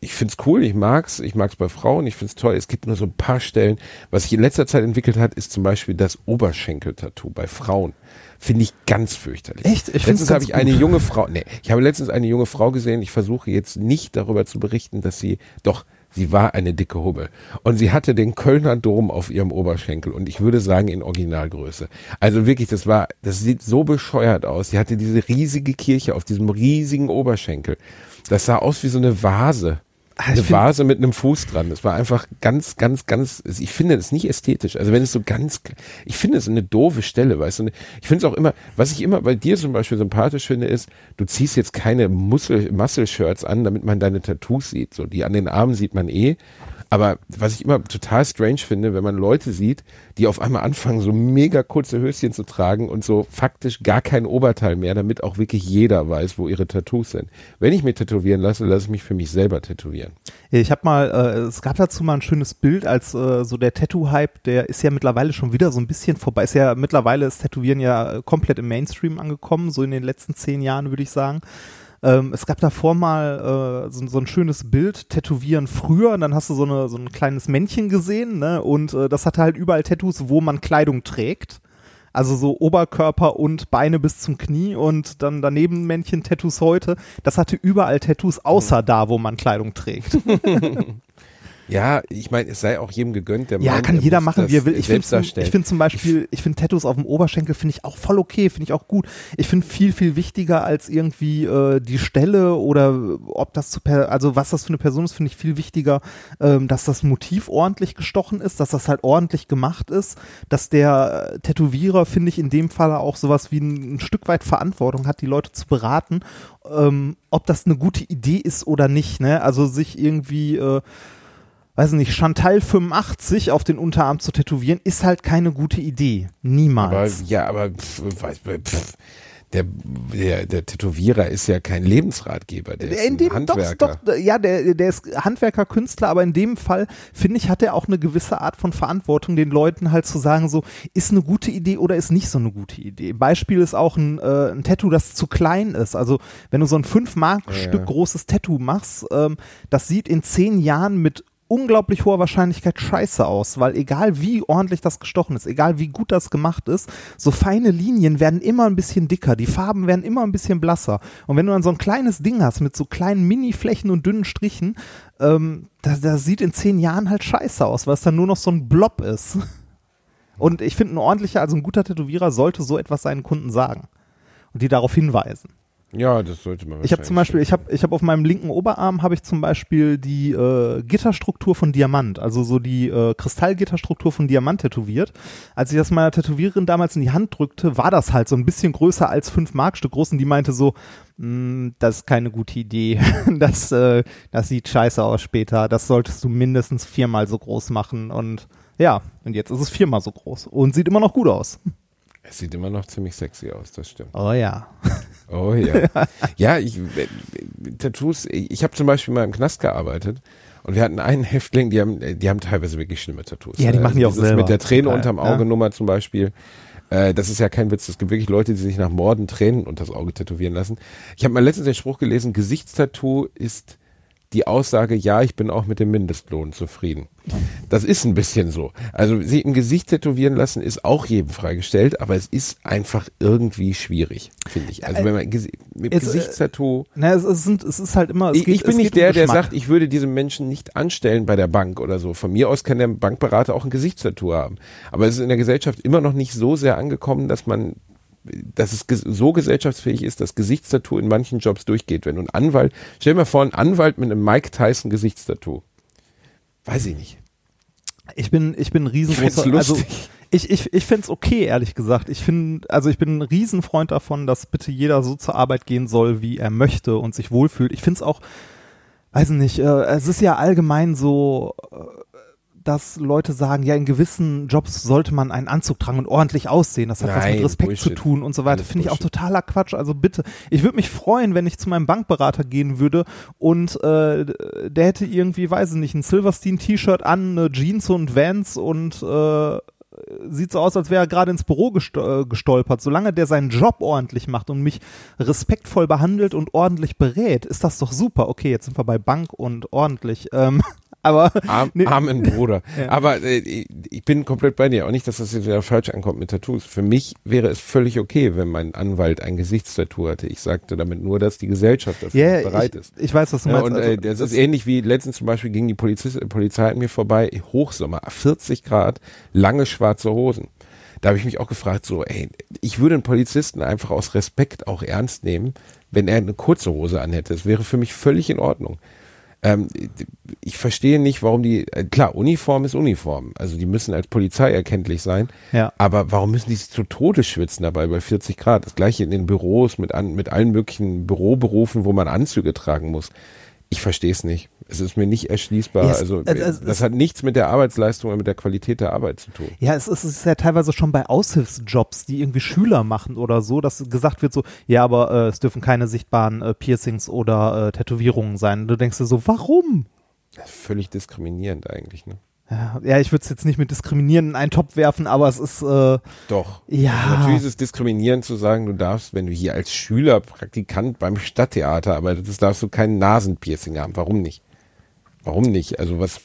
ich finde es cool, ich mag's, ich mag's bei Frauen, ich finde es toll. Es gibt nur so ein paar Stellen. Was sich in letzter Zeit entwickelt hat, ist zum Beispiel das Oberschenkel-Tattoo bei Frauen. Finde ich ganz fürchterlich. Echt? Ich letztens habe ich eine gut. junge Frau, nee, ich habe letztens eine junge Frau gesehen. Ich versuche jetzt nicht darüber zu berichten, dass sie, doch, Sie war eine dicke Hubbel. Und sie hatte den Kölner Dom auf ihrem Oberschenkel und ich würde sagen in Originalgröße. Also wirklich, das war, das sieht so bescheuert aus. Sie hatte diese riesige Kirche auf diesem riesigen Oberschenkel. Das sah aus wie so eine Vase. Ah, Eine Vase mit einem Fuß dran. Das war einfach ganz, ganz, ganz, ich finde es nicht ästhetisch. Also wenn es so ganz, ich finde es eine doofe Stelle, weißt du. Ich finde es auch immer, was ich immer bei dir zum Beispiel sympathisch finde, ist, du ziehst jetzt keine Muscle, Muscle-Shirts an, damit man deine Tattoos sieht. So, die an den Armen sieht man eh. Aber was ich immer total strange finde, wenn man Leute sieht, die auf einmal anfangen, so mega kurze Höschen zu tragen und so faktisch gar kein Oberteil mehr, damit auch wirklich jeder weiß, wo ihre Tattoos sind. Wenn ich mich tätowieren lasse, lasse ich mich für mich selber tätowieren. Ich habe mal, äh, es gab dazu mal ein schönes Bild, als äh, so der Tattoo-Hype, der ist ja mittlerweile schon wieder so ein bisschen vorbei. Ist ja mittlerweile ist Tätowieren ja komplett im Mainstream angekommen, so in den letzten zehn Jahren würde ich sagen. Ähm, es gab davor mal äh, so, so, ein schönes Bild, Tätowieren früher, und dann hast du so, eine, so ein kleines Männchen gesehen, ne? Und äh, das hatte halt überall Tattoos, wo man Kleidung trägt. Also so Oberkörper und Beine bis zum Knie und dann daneben Männchen Tattoos heute. Das hatte überall Tattoos, außer da, wo man Kleidung trägt. Ja, ich meine, es sei auch jedem gegönnt, der Ja, meint, kann er jeder machen, wie er will. Ich finde zum, ich find zum Beispiel, ich finde Tattoos auf dem Oberschenkel finde ich auch voll okay, finde ich auch gut. Ich finde viel, viel wichtiger als irgendwie äh, die Stelle oder ob das zu, per also was das für eine Person ist, finde ich viel wichtiger, ähm, dass das Motiv ordentlich gestochen ist, dass das halt ordentlich gemacht ist, dass der äh, Tätowierer, finde ich, in dem Fall auch sowas wie ein, ein Stück weit Verantwortung hat, die Leute zu beraten, ähm, ob das eine gute Idee ist oder nicht, ne? Also sich irgendwie äh, weiß nicht, Chantal 85 auf den Unterarm zu tätowieren, ist halt keine gute Idee. aber, Niemals. ja, aber weiß, pff, der, der, der Tätowierer ist ja kein Lebensratgeber, der ist in dem, ein doch, Handwerker. doch, ja, der, der ist Handwerker, Künstler, aber in dem Fall, finde ich, hat er auch eine gewisse Art von Verantwortung, den Leuten halt zu sagen, so, ist eine gute Idee oder ist nicht so eine gute Idee. Beispiel ist auch ein, äh, ein Tattoo, das zu klein ist. Also, wenn du so ein 5-Mark-Stück Ja. großes Tattoo machst, ähm, das sieht in zehn Jahren mit unglaublich hoher Wahrscheinlichkeit scheiße aus, weil egal wie ordentlich das gestochen ist, egal wie gut das gemacht ist, so feine Linien werden immer ein bisschen dicker, die Farben werden immer ein bisschen blasser. Und wenn du dann so ein kleines Ding hast mit so kleinen Mini-Flächen und dünnen Strichen, ähm, das, das sieht in zehn Jahren halt scheiße aus, weil es dann nur noch so ein Blob ist. Und ich finde, ein ordentlicher, also ein guter Tätowierer sollte so etwas seinen Kunden sagen und die darauf hinweisen. Ja, das sollte man Ich habe zum Beispiel, ich habe ich hab auf meinem linken Oberarm habe ich zum Beispiel die äh, Gitterstruktur von Diamant, also so die äh, Kristallgitterstruktur von Diamant tätowiert. Als ich das meiner Tätowiererin damals in die Hand drückte, war das halt so ein bisschen größer als 5 Markstück groß und die meinte so, "Mm, das ist keine gute Idee. Das, äh, das sieht scheiße aus später. Das solltest du mindestens viermal so groß machen und ja, und jetzt ist es viermal so groß und sieht immer noch gut aus. Es sieht immer noch ziemlich sexy aus, das stimmt. Oh ja. Oh ja. ja, ich, äh, Tattoos, ich habe zum Beispiel mal im Knast gearbeitet und wir hatten einen Häftling, die haben, die haben teilweise wirklich schlimme Tattoos. Ja, die machen die auch dieses selber. Mit der Träne Total, unterm ja. Auge Nummer zum Beispiel. Äh, das ist ja kein Witz. Es gibt wirklich Leute, die sich nach Morden Tränen unters Auge tätowieren lassen. Ich habe mal letztens den Spruch gelesen, Gesichtstattoo ist die Aussage, ja, ich bin auch mit dem Mindestlohn zufrieden. Das ist ein bisschen so. Also sich im Gesicht tätowieren lassen ist auch jedem freigestellt, aber es ist einfach irgendwie schwierig, finde ich. Also wenn man Gesi- mit es, äh, Gesichtstattoo Na, es, es, sind, es ist halt immer. Ich, geht, ich bin nicht geht um der, der sagt, ich würde diesen Menschen nicht anstellen bei der Bank oder so. Von mir aus kann der Bankberater auch ein Gesichtstattoo haben. Aber es ist in der Gesellschaft immer noch nicht so sehr angekommen, dass man, dass es so gesellschaftsfähig ist, dass Gesichtstattoo in manchen Jobs durchgeht. Wenn du ein Anwalt, stell dir mal vor, ein Anwalt mit einem Mike Tyson Gesichtstattoo. Weiß ich nicht. Ich bin, ich bin ein Ich riesengroßer, also ich, ich, ich find's okay, ehrlich gesagt. Ich finde, also ich bin ein Riesenfreund davon, dass bitte jeder so zur Arbeit gehen soll, wie er möchte und sich wohlfühlt. Ich find's auch, weiß nicht, äh, es ist ja allgemein so, äh, dass Leute sagen, ja, in gewissen Jobs sollte man einen Anzug tragen und ordentlich aussehen. Das hat was Nein, mit Respekt Bullshit. zu tun und so weiter. Finde ich auch totaler Quatsch. Also bitte, ich würde mich freuen, wenn ich zu meinem Bankberater gehen würde und äh, der hätte irgendwie, weiß ich nicht, ein Silverstein-T-Shirt an, eine Jeans und Vans und äh, sieht so aus, als wäre er gerade ins Büro äh, gestolpert. Solange der seinen Job ordentlich macht und mich respektvoll behandelt und ordentlich berät, ist das doch super. Okay, jetzt sind wir bei Bank und ordentlich. Ähm, Aber Arm, nee. armen Bruder. Ja. Aber äh, ich bin komplett bei dir. Auch nicht, dass das jetzt wieder falsch ankommt mit Tattoos. Für mich wäre es völlig okay, wenn mein Anwalt ein Gesichtstattoo hatte. Ich sagte damit nur, dass die Gesellschaft dafür Ja, nicht bereit ich, ist. ich weiß, was du Ja, meinst. und Also, äh, das ist ähnlich wie letztens zum Beispiel ging die Polizist, Polizei an mir vorbei, Hochsommer, 40 Grad, lange schwarze Hosen. Da habe ich mich auch gefragt, so, ey, ich würde einen Polizisten einfach aus Respekt auch ernst nehmen, wenn er eine kurze Hose anhätte. Das wäre für mich völlig in Ordnung. Ähm, ich verstehe nicht, warum die, äh, klar, Uniform ist Uniform. Also die müssen als Polizei erkenntlich sein. Ja. Aber warum müssen die sich zu Tode schwitzen dabei bei 40 Grad? Das gleiche in den Büros mit, an, mit allen möglichen Büroberufen, wo man Anzüge tragen muss. Ich verstehe es nicht. Es ist mir nicht erschließbar. Ja, es- also äh, es- das hat nichts mit der Arbeitsleistung oder mit der Qualität der Arbeit zu tun. Ja, es ist, es ist ja teilweise schon bei Aushilfsjobs, die irgendwie Schüler machen oder so, dass gesagt wird so, ja, aber äh, es dürfen keine sichtbaren äh, Piercings oder äh, Tätowierungen sein. Du denkst dir so, warum? Völlig diskriminierend eigentlich. Ne? Ja, ja ich würde es jetzt nicht mit diskriminieren in einen Topf werfen, aber es ist, äh, Doch. Ja. Also natürlich ist es diskriminierend zu sagen, du darfst, wenn du hier als Schüler, Praktikant beim Stadttheater arbeitest, darfst du kein Nasenpiercing haben. Warum nicht? Warum nicht? Also was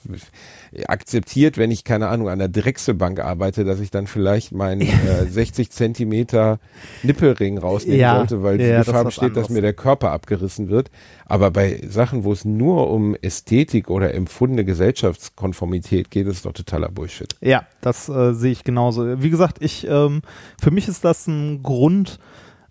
akzeptiert, wenn ich, keine Ahnung, an der Drechselbank arbeite, dass ich dann vielleicht meinen äh, 60 Zentimeter Nippelring rausnehmen Ja, sollte, weil ja, die das Gefahr was besteht, dass mir der Körper abgerissen wird. Aber bei Sachen, wo es nur um Ästhetik oder empfundene Gesellschaftskonformität geht, ist doch totaler Bullshit. ja, das äh, sehe ich genauso. Wie gesagt, ich, ähm, für mich ist das ein Grund,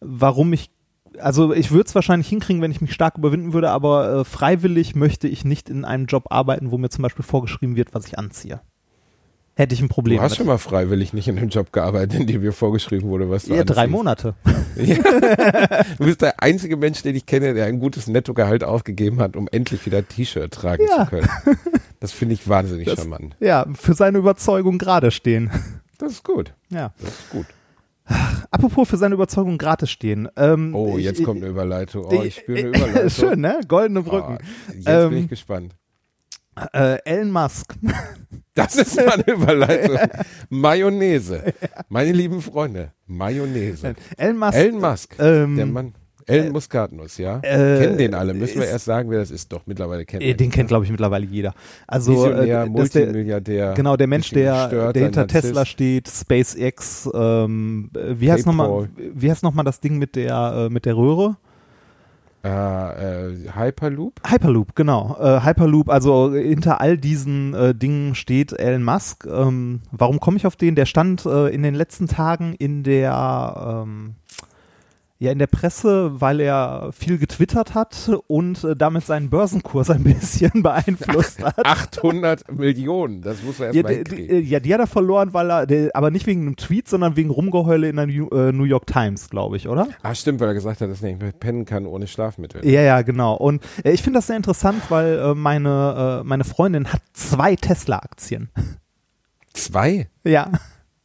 warum ich also ich würde es wahrscheinlich hinkriegen, wenn ich mich stark überwinden würde, aber äh, freiwillig möchte ich nicht in einem Job arbeiten, wo mir zum Beispiel vorgeschrieben wird, was ich anziehe. Hätte ich ein Problem Du hast mit. schon mal freiwillig nicht in einem Job gearbeitet, in dem dir vorgeschrieben wurde, was du ja, drei anziehst. Monate. Du bist der einzige Mensch, den ich kenne, der ein gutes Nettogehalt aufgegeben hat, um endlich wieder T-Shirt tragen Ja. zu können. Das finde ich wahnsinnig Das- charmant. Ja, für seine Überzeugung gerade stehen. Das ist gut. Ja. Das ist gut. Apropos für seine Überzeugung gratis stehen. Ähm, Oh, jetzt ich- kommt eine Überleitung. Oh, ich spüre eine Überleitung. Schön, ne? Goldene Brücken. Oh, jetzt Ähm, bin ich gespannt. Äh, Elon Musk. Das ist mal eine Überleitung. Mayonnaise. Meine lieben Freunde, Mayonnaise. Elon Musk. Elon Musk, ähm, der Mann. Elon Muskatnuss, ja? äh, kennen den alle. Müssen wir erst sagen, wer das ist. Doch, mittlerweile kennen äh, wir den kennt, glaube ich, mittlerweile jeder. Also, Visionär, äh, das ist der, Multimilliardär. genau, der Mensch, der, gestört, der hinter. Tesla steht, SpaceX, ähm, äh, wie heißt nochmal, wie heißt nochmal das Ding mit der, äh, mit der Röhre? Äh, äh, Hyperloop? Hyperloop, genau. Äh, Hyperloop, also äh, hinter all diesen äh, Dingen steht Elon Musk. Ähm, warum komme ich auf den? Der stand äh, in den letzten Tagen in der ähm, ja in der Presse, weil er viel getwittert hat und äh, damit seinen Börsenkurs ein bisschen beeinflusst hat. 800 Millionen, das muss er Ja, erstmal die, die, hinkriegen. ja, die hat er verloren, weil er, der, aber nicht wegen einem Tweet, sondern wegen Rumgeheule in der New, äh, New York Times, glaube ich, oder? Ah, stimmt, weil er gesagt hat, dass er nicht mehr pennen kann ohne Schlafmittel. Ja, ja, genau. Und äh, ich finde das sehr interessant, weil äh, meine, äh, meine Freundin hat zwei Tesla-Aktien. Zwei? Ja.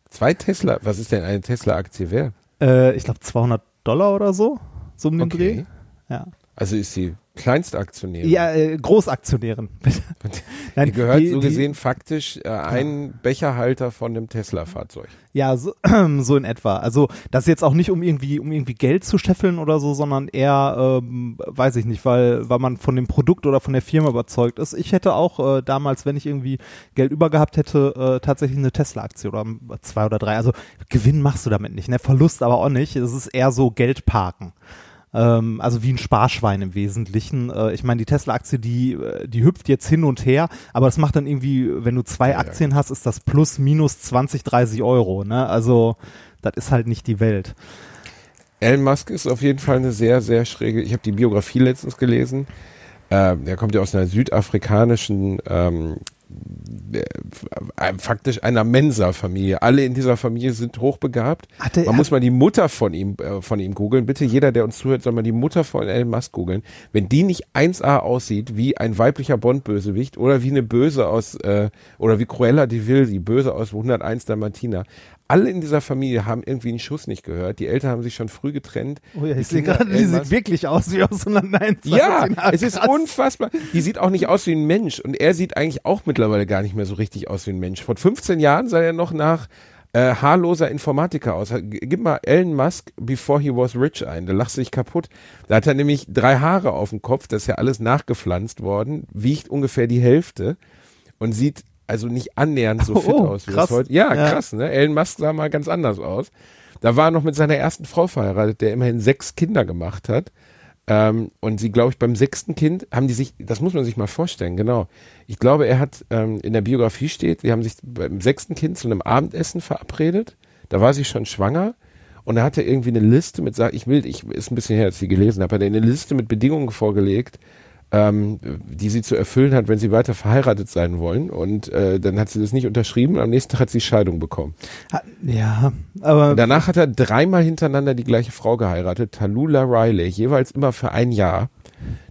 Zwei Tesla? Was ist denn eine Tesla-Aktie wert? Äh, ich glaube 200 Dollar oder so, so um den Okay. Dreh. Ja, Also ist sie Kleinstaktionärin. ja äh, Großaktionärin. Nein, Die gehört die- so die- gesehen faktisch äh, ein Becherhalter von dem Tesla-Fahrzeug. Ja, so, so in etwa. Also das jetzt auch nicht, um irgendwie, um irgendwie Geld zu scheffeln oder so, sondern eher, ähm, weiß ich nicht, weil, weil man von dem Produkt oder von der Firma überzeugt ist. Ich hätte auch äh, damals, wenn ich irgendwie Geld über gehabt hätte, äh, tatsächlich eine Tesla-Aktie oder zwei oder drei. Also Gewinn machst du damit nicht, ne? Verlust aber auch nicht. Es ist eher so Geld parken. Ähm, also wie ein Sparschwein im Wesentlichen. Äh, ich meine, die Tesla-Aktie, die, äh, die hüpft jetzt hin und her, aber das macht dann irgendwie, wenn du zwei Ja, Aktien hast, ist das plus minus 20, 30 Euro. Ne? Also das ist halt nicht die Welt. Elon Musk ist auf jeden Fall eine sehr, sehr schräge. Ich habe die Biografie letztens gelesen. Äh, er kommt ja aus einer südafrikanischen, ähm, äh, faktisch einer Mensa-Familie. Alle in dieser Familie sind hochbegabt. Hat der- Man muss mal die Mutter von ihm, äh, von ihm googeln. Bitte jeder, der uns zuhört, soll mal die Mutter von Elon Musk googeln. Wenn die nicht 1A aussieht wie ein weiblicher Bond-Bösewicht oder wie eine Böse aus, äh, oder wie Cruella de Vil, die Böse aus 101 Dalmatiner. Alle in dieser Familie haben irgendwie einen Schuss nicht gehört. Die Eltern haben sich schon früh getrennt. Oh ja, ich sehe gerade, die sieht wirklich aus wie aus 101. ja, es ist unfassbar. Die sieht auch nicht aus wie ein Mensch. Und er sieht eigentlich auch mittlerweile gar nicht mehr so richtig aus wie ein Mensch. Vor 15 Jahren sah er noch nach äh, haarloser Informatiker aus. Gib mal Elon Musk before he was rich ein. Da lachst du dich kaputt. Da hat er nämlich drei Haare auf dem Kopf. Das ist ja alles nachgepflanzt worden. Wiegt ungefähr die Hälfte. und sieht also nicht annähernd so fit Oh, aus wie krass. das heute. Ja, Ja. krass, ne? Elon Musk sah mal ganz anders aus. Da war er noch mit seiner ersten Frau verheiratet, der immerhin sechs Kinder gemacht hat. Ähm, und sie, glaube ich, beim sechsten Kind haben die sich, das muss man sich mal vorstellen, genau. Ich glaube, er hat ähm, in der Biografie steht, sie haben sich beim sechsten Kind zu einem Abendessen verabredet. Da war sie schon schwanger. Und er hatte irgendwie eine Liste mit, sag ich will, ich ist ein bisschen her, als ich sie gelesen habe, hat er eine Liste mit Bedingungen vorgelegt, ähm, die sie zu erfüllen hat, wenn sie weiter verheiratet sein wollen. Und äh, dann hat sie das nicht unterschrieben. Am nächsten Tag hat sie Scheidung bekommen. Ha- Ja, aber Und danach hat er dreimal hintereinander die gleiche Frau geheiratet, Tallulah Riley, jeweils immer für ein Jahr.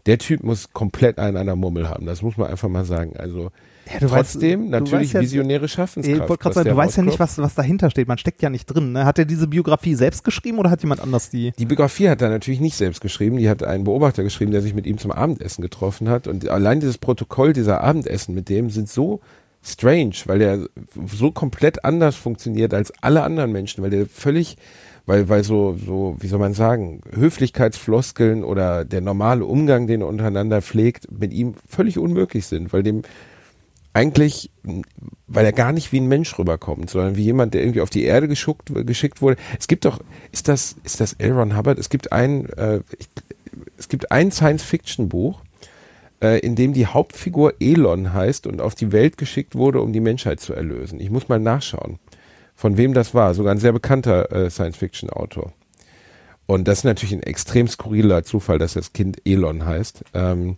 Der Typ muss komplett einen an der Mummel haben, das muss man einfach mal sagen. Also Ja, du weißt- trotzdem du natürlich weißt ja- visionäre ich Schaffenskraft. wollte gerade sagen, du weißt ja nicht, was, was dahinter steht. Man steckt ja nicht drin. Ne? Hat er diese Biografie selbst geschrieben oder hat jemand anders die? Die Biografie hat er natürlich nicht selbst geschrieben, die hat ein Beobachter geschrieben, der sich mit ihm zum Abendessen getroffen hat. Und allein dieses Protokoll dieser Abendessen mit dem sind so strange, weil der so komplett anders funktioniert als alle anderen Menschen, weil der völlig, weil, weil so, so, wie soll man sagen, Höflichkeitsfloskeln oder der normale Umgang, den er untereinander pflegt, mit ihm völlig unmöglich sind, weil dem eigentlich, weil er gar nicht wie ein Mensch rüberkommt, sondern wie jemand, der irgendwie auf die Erde geschuckt, geschickt wurde. Es gibt doch, ist das, ist das L. Ron Hubbard? Es gibt ein, äh, es gibt ein Science-Fiction-Buch, äh, in dem die Hauptfigur Elon heißt und auf die Welt geschickt wurde, um die Menschheit zu erlösen. Ich muss mal nachschauen, von wem das war. Sogar ein sehr bekannter äh, Science-Fiction-Autor. Und das ist natürlich ein extrem skurriler Zufall, dass das Kind Elon heißt. Ähm,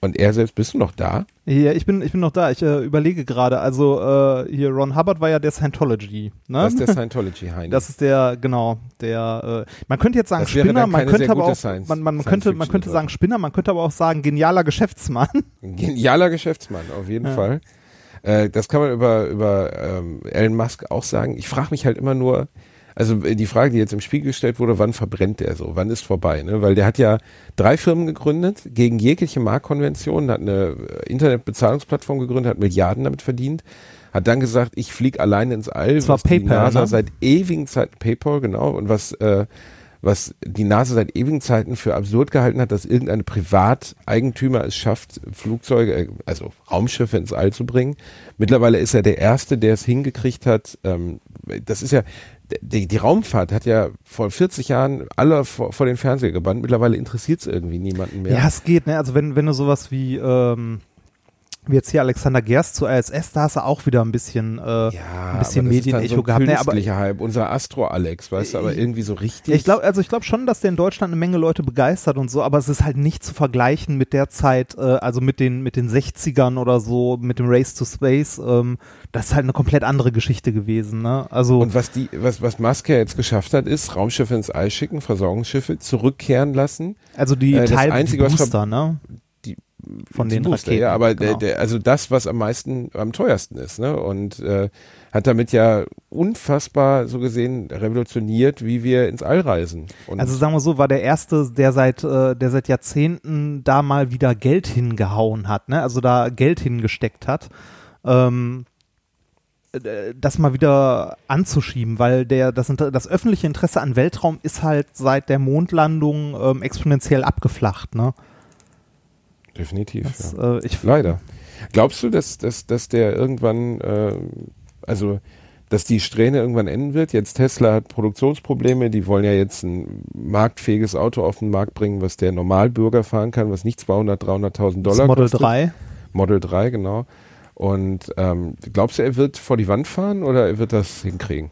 und er selbst, bist du noch da? Ja, ich bin, ich bin noch da. Ich äh, überlege gerade. Also äh, hier Ron Hubbard war ja der Scientology. Ne? Das ist der Scientology-Heini. Das ist der, genau, der, äh, man könnte jetzt sagen Das Spinner, man könnte aber auch, Science- man, man, Science könnte, man könnte sagen. Spinner, man könnte aber auch sagen genialer Geschäftsmann. Genialer Geschäftsmann, auf jeden Ja. Fall. Äh, das kann man über, über ähm, Elon Musk auch sagen. Ich frage mich halt immer nur, also äh, die Frage, die jetzt im Spiel gestellt wurde, wann verbrennt der so? Wann ist vorbei? Ne? Weil der hat ja drei Firmen gegründet, gegen jegliche Marktkonvention, hat eine äh, Internetbezahlungsplattform gegründet, hat Milliarden damit verdient, hat dann gesagt, ich fliege alleine ins All. Das war was die PayPal, NASA ne? seit ewigen Zeiten, PayPal, genau, und was äh, was die NASA seit ewigen Zeiten für absurd gehalten hat, dass irgendein Privateigentümer es schafft, Flugzeuge, äh, also Raumschiffe ins All zu bringen. Mittlerweile ist er der Erste, der es hingekriegt hat. Ähm, das ist ja, die, die Raumfahrt hat ja vor 40 Jahren alle vor, vor den Fernseher gebannt. Mittlerweile interessiert es irgendwie niemanden mehr. Ja, es geht, ne? Also wenn, wenn du sowas wie, ähm, wie jetzt hier Alexander Gerst zu ISS, da hast du auch wieder ein bisschen, äh, Ja, ein bisschen Medienecho so gehabt. Ne, aber künstlicher Hype. Unser Astro-Alex, weißt du, aber irgendwie so richtig. ich glaube, also ich glaube schon, dass der in Deutschland eine Menge Leute begeistert und so, aber es ist halt nicht zu vergleichen mit der Zeit, äh, also mit den mit den 60ern oder so, mit dem Race to Space. Ähm, das ist halt eine komplett andere Geschichte gewesen, ne? Also Und was die, was, was Musk ja jetzt geschafft hat, ist Raumschiffe ins All schicken, Versorgungsschiffe zurückkehren lassen. also die äh, Teil Einzige, was Booster, ne? Von den Booster, Raketen. Ja, aber genau. der, der, also das, was am meisten, am teuersten ist, ne? Und äh, hat damit ja unfassbar so gesehen revolutioniert, wie wir ins All reisen. Und Also sagen wir so, war der erste, der seit, äh, der seit Jahrzehnten da mal wieder Geld hingehauen hat, ne? Also da Geld hingesteckt hat, ähm, äh, das mal wieder anzuschieben, weil der, das, das öffentliche Interesse an Weltraum ist halt seit der Mondlandung ähm, exponentiell abgeflacht, ne? Definitiv. Das, ja. äh, ich, Leider. Glaubst du, dass, dass, dass der irgendwann, äh, also dass die Strähne irgendwann enden wird? Jetzt Tesla hat Produktionsprobleme, die wollen ja jetzt ein marktfähiges Auto auf den Markt bringen, was der Normalbürger fahren kann, was nicht 200, 300.000 das Dollar Model kostet. 3. Model 3, genau. Und ähm, glaubst du, er wird vor die Wand fahren oder er wird das hinkriegen?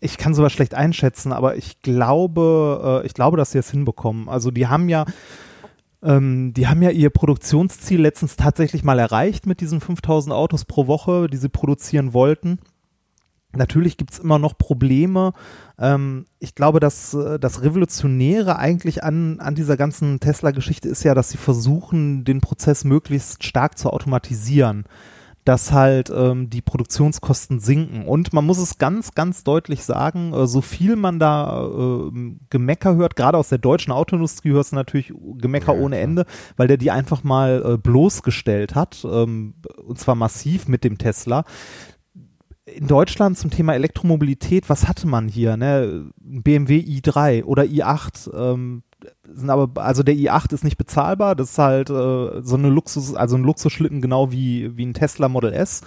ich kann sowas schlecht einschätzen, aber ich glaube, äh, ich glaube, dass sie es hinbekommen. Also die haben ja, ähm, die haben ja ihr Produktionsziel letztens tatsächlich mal erreicht mit diesen 5000 Autos pro Woche, die sie produzieren wollten. Natürlich gibt's immer noch Probleme. Ähm, ich glaube, dass äh, das Revolutionäre eigentlich an, an dieser ganzen Tesla-Geschichte ist ja, dass sie versuchen, den Prozess möglichst stark zu automatisieren dass halt ähm, die Produktionskosten sinken. Und man muss es ganz, ganz deutlich sagen, äh, so viel man da äh, Gemecker hört, gerade aus der deutschen Autoindustrie hörst du natürlich Gemecker Ja, ohne. Ende, weil der die einfach mal äh, bloßgestellt hat, ähm, und zwar massiv mit dem Tesla. In Deutschland zum Thema Elektromobilität, was hatte man hier? Ne? Ein BMW i3 oder i8, ähm, sind aber, also der i8 ist nicht bezahlbar, das ist halt äh, so eine Luxus, also ein Luxusschlitten genau wie, wie ein Tesla Model S.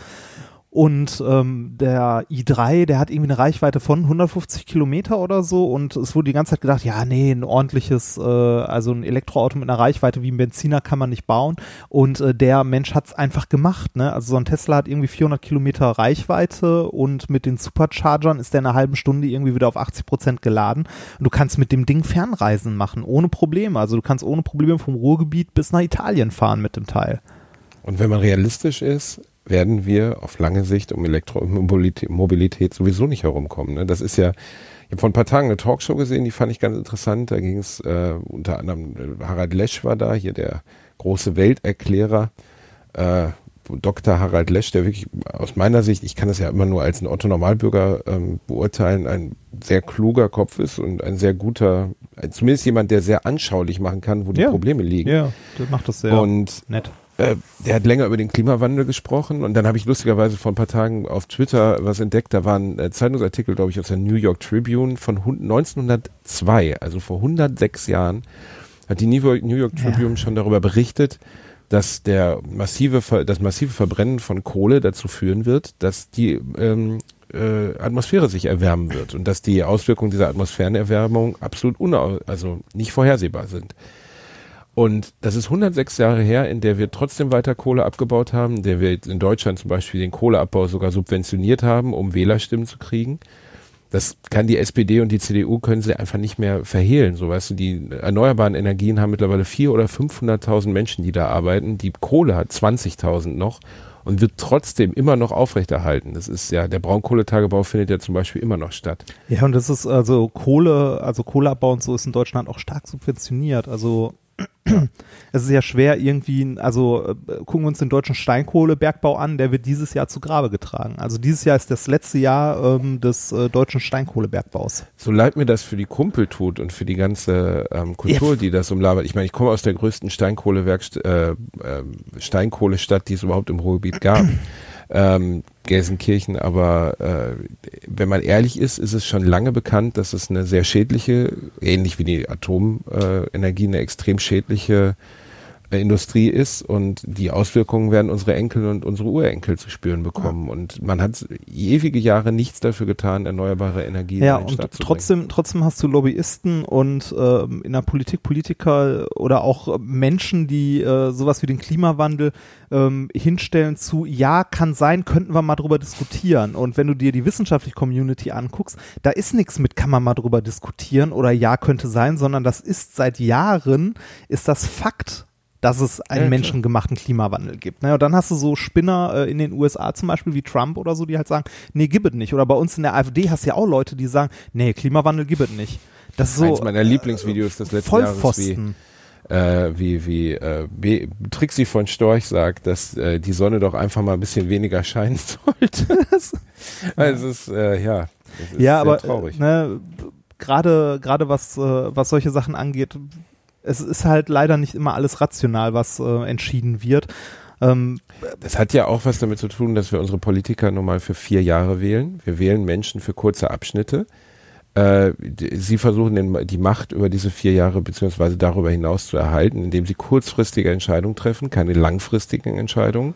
Und ähm, der i3, der hat irgendwie eine Reichweite von 150 Kilometer oder so und es wurde die ganze Zeit gedacht, ja, nee, ein ordentliches, äh, also ein Elektroauto mit einer Reichweite wie ein Benziner kann man nicht bauen und äh, der Mensch hat's einfach gemacht, ne? Also so ein Tesla hat irgendwie 400 Kilometer Reichweite und mit den Superchargern ist der in einer halben Stunde irgendwie wieder auf 80 Prozent geladen und du kannst mit dem Ding Fernreisen machen, ohne Probleme. Also du kannst ohne Probleme vom Ruhrgebiet bis nach Italien fahren mit dem Teil. Und wenn man realistisch ist, werden wir auf lange Sicht um Elektromobilität sowieso nicht herumkommen. Ne? Das ist ja, ich habe vor ein paar Tagen eine Talkshow gesehen, die fand ich ganz interessant. Da ging es äh, unter anderem, äh, Harald Lesch war da, hier der große Welterklärer. Äh, Dr. Harald Lesch, der wirklich aus meiner Sicht, ich kann das ja immer nur als ein Otto Normalbürger ähm, beurteilen, ein sehr kluger Kopf ist und ein sehr guter, zumindest jemand, der sehr anschaulich machen kann, wo die Ja. Probleme liegen. Ja, der macht das sehr Und nett. Äh, der hat länger über den Klimawandel gesprochen und dann habe ich lustigerweise vor ein paar Tagen auf Twitter was entdeckt. Da war ein äh, Zeitungsartikel, glaube ich, aus der New York Tribune von hun- 1902, also vor 106 Jahren, hat die New York, New York Ja. Tribune schon darüber berichtet, dass der massive, das massive Verbrennen von Kohle dazu führen wird, dass die ähm, äh, Atmosphäre sich erwärmen wird und dass die Auswirkungen dieser Atmosphärenerwärmung absolut unau also nicht vorhersehbar sind. Und das ist 106 Jahre her, in der wir trotzdem weiter Kohle abgebaut haben, in der wir in Deutschland zum Beispiel den Kohleabbau sogar subventioniert haben, um Wählerstimmen zu kriegen. Das kann die SPD und die CDU können sie einfach nicht mehr verhehlen. So weißt du, die erneuerbaren Energien haben mittlerweile vier oder 500.000 Menschen, die da arbeiten. Die Kohle hat 20.000 noch und wird trotzdem immer noch aufrechterhalten. Das ist ja, der Braunkohletagebau findet ja zum Beispiel immer noch statt. Ja, und das ist also Kohle, also Kohleabbau und so ist in Deutschland auch stark subventioniert. Also es ist ja schwer irgendwie, also äh, gucken wir uns den deutschen Steinkohlebergbau an, der wird dieses Jahr zu Grabe getragen. Also dieses Jahr ist das letzte Jahr ähm, des äh, deutschen Steinkohlebergbaus. So leid mir das für die Kumpel tut und für die ganze ähm, Kultur, Ja. die das umlabert. Ich meine, ich komme aus der größten Steinkohlewerk, äh, ähm, Steinkohlestadt, die es überhaupt im Ruhrgebiet gab, ähm, Gelsenkirchen. Aber äh, wenn man ehrlich ist, ist es schon lange bekannt, dass es eine sehr schädliche, ähnlich wie die Atomenergie, eine extrem schädliche Industrie ist und die Auswirkungen werden unsere Enkel und unsere Urenkel zu spüren bekommen. Und man hat ewige Jahre nichts dafür getan, erneuerbare Energie Ja, in den und Staat zu trotzdem, trotzdem hast du Lobbyisten und ähm, in der Politik Politiker oder auch äh, Menschen, die äh, sowas wie den Klimawandel ähm, hinstellen zu, ja, kann sein, könnten wir mal drüber diskutieren. Und wenn du dir die wissenschaftliche Community anguckst, da ist nichts mit, kann man mal drüber diskutieren oder ja, könnte sein, sondern das ist seit Jahren, ist das Fakt dass es einen Ja, menschengemachten Klimawandel gibt. Ne? Und dann hast du so Spinner äh, in den USA zum Beispiel wie Trump oder so, die halt sagen, nee, gibt es nicht. Oder bei uns in der AfD hast du ja auch Leute, die sagen, nee, Klimawandel gibt es nicht. Das ist so Eins meiner Lieblingsvideos des letzten Jahres, wie, Vollpfosten. äh, wie, wie äh, B Trixie von Storch sagt, dass äh, die Sonne doch einfach mal ein bisschen weniger scheinen sollte. also es ist, äh, ja, das ist Ja, aber traurig. äh, ne, gerade gerade was äh, was solche Sachen angeht, es ist halt leider nicht immer alles rational, was äh, entschieden wird. Ähm, Das hat ja auch was damit zu tun, dass wir unsere Politiker nun mal für vier Jahre wählen. Wir wählen Menschen für kurze Abschnitte. Äh, sie versuchen die Macht über diese vier Jahre beziehungsweise darüber hinaus zu erhalten, indem sie kurzfristige Entscheidungen treffen, keine langfristigen Entscheidungen.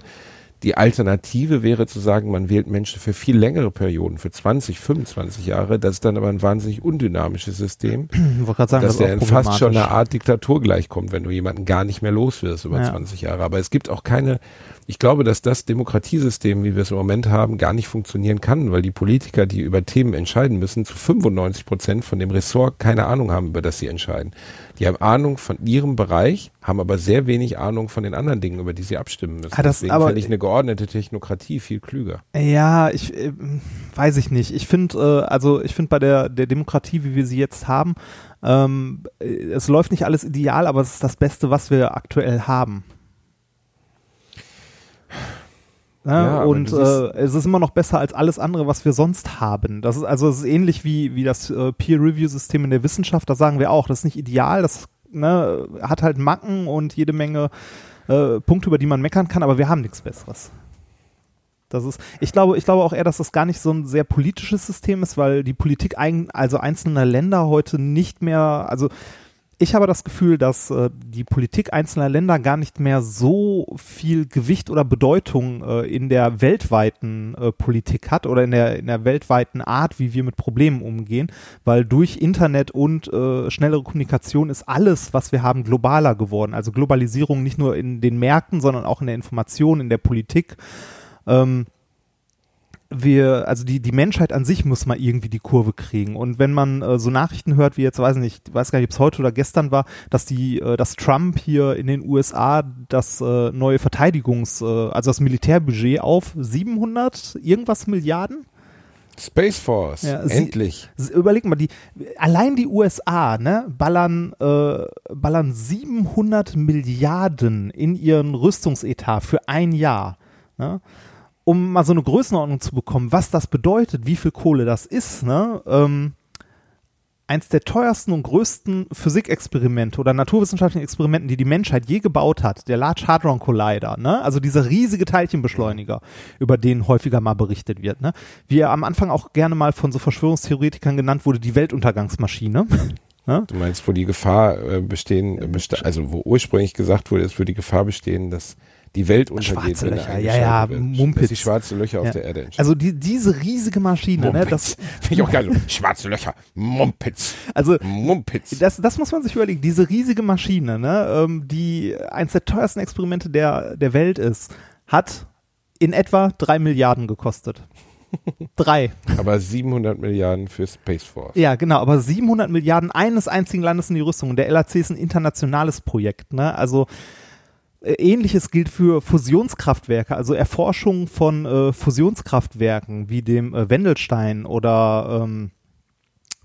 Die Alternative wäre zu sagen, man wählt Menschen für viel längere Perioden, für 20, 25 Jahre. Das ist dann aber ein wahnsinnig undynamisches System, sagen, dass das der fast schon eine. Art Diktatur gleichkommt, wenn du jemanden gar nicht mehr los wirst über Ja. 20 Jahre. Aber es gibt auch keine, ich glaube, dass das Demokratiesystem, wie wir es im Moment haben, gar nicht funktionieren kann, weil die Politiker, die über Themen entscheiden müssen, zu 95 Prozent von dem Ressort keine Ahnung haben, über das sie entscheiden. Die haben Ahnung von ihrem Bereich, haben aber sehr wenig Ahnung von den anderen Dingen, über die sie abstimmen müssen. Ah, das- Deswegen aber- ich eine geordnete Technokratie viel klüger. Ja, ich äh, weiß ich nicht. Ich finde, äh, also ich finde bei der der Demokratie, wie wir sie jetzt haben, ähm, äh, es läuft nicht alles ideal, aber es ist das Beste, was wir aktuell haben. Ja, Ja, und äh, es ist immer noch besser als alles andere, was wir sonst haben. Das ist also es ist ähnlich wie wie das äh, Peer-Review-System in der Wissenschaft. Da sagen wir auch, das ist nicht ideal, das ne, hat halt Macken und jede Menge äh, Punkte, über die man meckern kann, aber wir haben nichts Besseres. Das ist, ich glaube, ich glaube auch eher, dass das gar nicht so ein sehr politisches System ist, weil die Politik ein, also einzelner Länder heute nicht mehr, also ich habe das Gefühl, dass äh, die Politik einzelner Länder gar nicht mehr so viel Gewicht oder Bedeutung äh, in der weltweiten äh, Politik hat oder in der, in der weltweiten Art, wie wir mit Problemen umgehen, weil durch Internet und äh, schnellere Kommunikation ist alles, was wir haben, globaler geworden. Also Globalisierung nicht nur in den Märkten, sondern auch in der Information, in der Politik. Ähm, wir, also die, die Menschheit an sich muss mal irgendwie die Kurve kriegen. Und wenn man äh, so Nachrichten hört, wie jetzt, weiß nicht, weiß gar nicht, ob es heute oder gestern war, dass die, äh, dass Trump hier in den USA das äh, neue Verteidigungs-, äh, also das Militärbudget auf 700 irgendwas Milliarden Space Force, Ja, sie- endlich. Überleg mal, die, allein die USA, ne, ballern, äh, ballern 700 Milliarden in ihren Rüstungsetat für ein Jahr. Ne? Um mal so eine Größenordnung zu bekommen, was das bedeutet, wie viel Kohle das ist, ne? Ähm, eins der teuersten und größten Physikexperimente oder naturwissenschaftlichen Experimenten, die die Menschheit je gebaut hat, der Large Hadron Collider, ne? also dieser riesige Teilchenbeschleuniger, über den häufiger mal berichtet wird. Ne? Wie er am Anfang auch gerne mal von so Verschwörungstheoretikern genannt wurde, die Weltuntergangsmaschine. ne? Du meinst, wo die Gefahr äh, bestehen, äh, also wo ursprünglich gesagt wurde, es würde die Gefahr bestehen, dass die Welt untergeht, Schwarze Löcher, er ja, ja, wird. Mumpitz. Die schwarze Löcher auf Ja. der Erde entstehen. Also die, diese riesige Maschine, ne? das, Finde ich auch geil. Schwarze Löcher, Mumpitz, also Mumpitz. Das, das muss man sich überlegen. Diese riesige Maschine, ne, ähm, die eins der teuersten Experimente der, der Welt ist, hat in etwa drei Milliarden gekostet. Drei. Aber 700 Milliarden für Space Force. Ja, genau. Aber 700 Milliarden eines einzigen Landes in die Rüstung. Und der LAC ist ein internationales Projekt. Ne? Also ähnliches gilt für Fusionskraftwerke, also Erforschung von äh, Fusionskraftwerken wie dem äh, Wendelstein oder ähm,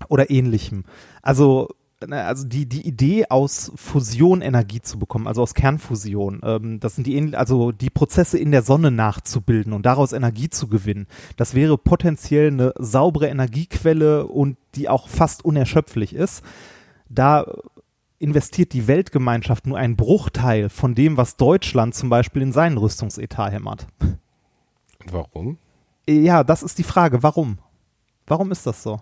oder ähnlichem. Also also die, die Idee aus Fusion Energie zu bekommen, also aus Kernfusion, ähm, das sind die, also die Prozesse in der Sonne nachzubilden und daraus Energie zu gewinnen. Das wäre potenziell eine saubere Energiequelle und die auch fast unerschöpflich ist. Da investiert die Weltgemeinschaft nur einen Bruchteil von dem, was Deutschland zum Beispiel in seinen Rüstungsetat hämmert. Und warum? Ja, das ist die Frage. Warum? Warum ist das so?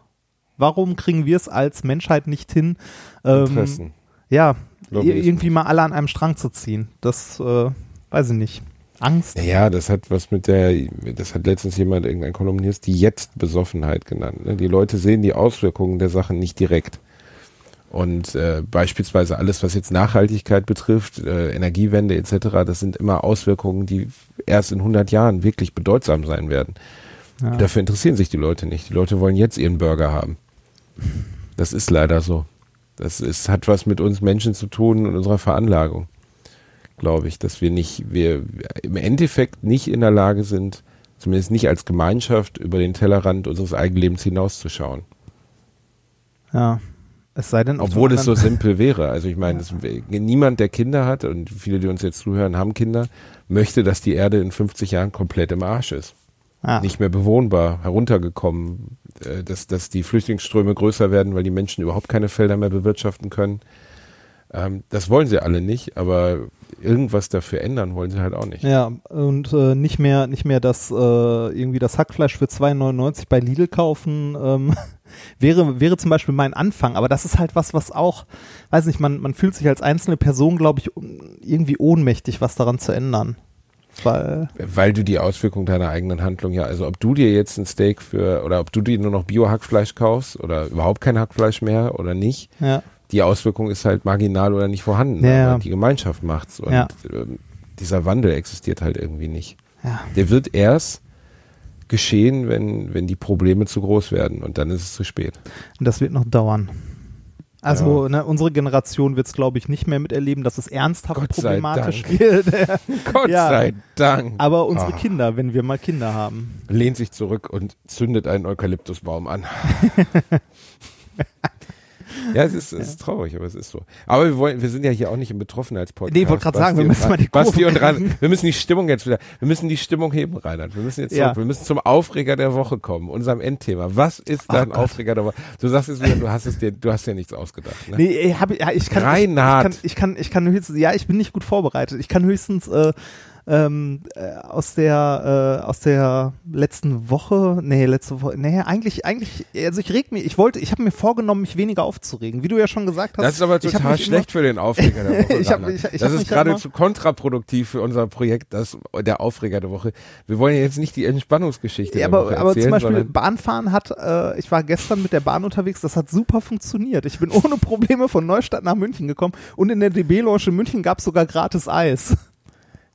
Warum kriegen wir es als Menschheit nicht hin, ähm, Interessen. ja, Lobbyismus. irgendwie mal alle an einem Strang zu ziehen? Das äh, weiß ich nicht. Angst? Ja, das hat was mit der, das hat letztens jemand, irgendein Kolumnist, die Jetzt-Besonnenheit genannt. ne? Die Leute sehen die Auswirkungen der Sachen nicht direkt. Und äh, beispielsweise alles, was jetzt Nachhaltigkeit betrifft, äh, Energiewende etc., das sind immer Auswirkungen, die erst in 100 Jahren wirklich bedeutsam sein werden. Ja. Dafür interessieren sich die Leute nicht. Die Leute wollen jetzt ihren Burger haben. Das ist leider so. Das ist, hat was mit uns Menschen zu tun und unserer Veranlagung, glaube ich, dass wir nicht, wir im Endeffekt nicht in der Lage sind, zumindest nicht als Gemeinschaft, über den Tellerrand unseres eigenen Lebens hinauszuschauen. ja. Es sei denn, Obwohl es so simpel wäre. Also ich meine, es, niemand, der Kinder hat, und viele, die uns jetzt zuhören, haben Kinder, möchte, dass die Erde in 50 Jahren komplett im Arsch ist. Ah, Nicht mehr bewohnbar, heruntergekommen, äh, dass, dass die Flüchtlingsströme größer werden, weil die Menschen überhaupt keine Felder mehr bewirtschaften können. Ähm, das wollen sie alle nicht, aber irgendwas dafür ändern wollen sie halt auch nicht. Ja, und äh, nicht mehr, nicht mehr das äh, irgendwie das Hackfleisch für 2,99 bei Lidl kaufen, ähm, wäre, wäre zum Beispiel mein Anfang. Aber das ist halt was, was auch, weiß nicht, man, man fühlt sich als einzelne Person, glaube ich, irgendwie ohnmächtig, was daran zu ändern. Weil, Weil du die Auswirkung deiner eigenen Handlung ja, also ob du dir jetzt ein Steak für, oder ob du dir nur noch Bio-Hackfleisch kaufst oder überhaupt kein Hackfleisch mehr oder nicht, ja, die Auswirkung ist halt marginal oder nicht vorhanden. Ja. Die Gemeinschaft macht's. Und Ja. ähm, dieser Wandel existiert halt irgendwie nicht. Der wird erst geschehen, wenn, wenn die Probleme zu groß werden und dann ist es zu spät. und das wird noch dauern. Also ne, unsere Generation wird es, glaube ich, nicht mehr miterleben, dass es ernsthaft Gott problematisch wird. Gott Ja. sei Dank. Aber unsere Ah. Kinder, wenn wir mal Kinder haben. Lehnt sich zurück und zündet einen Eukalyptusbaum an. ja, es ist, es ist traurig, aber es ist so. Aber wir wollen, wir sind ja hier auch nicht im Betroffenheitspodcast. Nee, ich wollte gerade sagen, wir müssen mal die Ran- Basti Kurve und Ran, wir müssen die Stimmung jetzt wieder, wir müssen die Stimmung heben, Reinhard. Wir müssen jetzt Ja. zurück, wir müssen zum Aufreger der Woche kommen, unserem Endthema. Was ist Ach dein Gott. Aufreger der Woche? Du sagst es wieder, du hast es dir, du hast ja nichts ausgedacht. Ne? Nee, ich hab, ja, ich kann, Reinhard. Ich, ich, kann, ich kann, ich kann höchstens, ja, ich bin nicht gut vorbereitet. Ich kann höchstens äh, ähm, äh, aus der äh, aus der letzten Woche, nee, letzte Woche, nee, eigentlich eigentlich also ich reg mich, ich wollte, ich habe mir vorgenommen, mich weniger aufzuregen, wie du ja schon gesagt hast. Das ist aber total schlecht für den Aufreger der Woche. ich hab, ich, ich das ist geradezu kontraproduktiv für unser Projekt, das der Aufreger der Woche. Wir wollen ja jetzt nicht die Entspannungsgeschichte ja, aber, Woche aber erzählen, zum Beispiel Bahnfahren hat, äh, ich war gestern mit der Bahn unterwegs, das hat super funktioniert. Ich bin ohne Probleme von Neustadt nach München gekommen und in der DB-Lounge in München gab es sogar gratis Eis.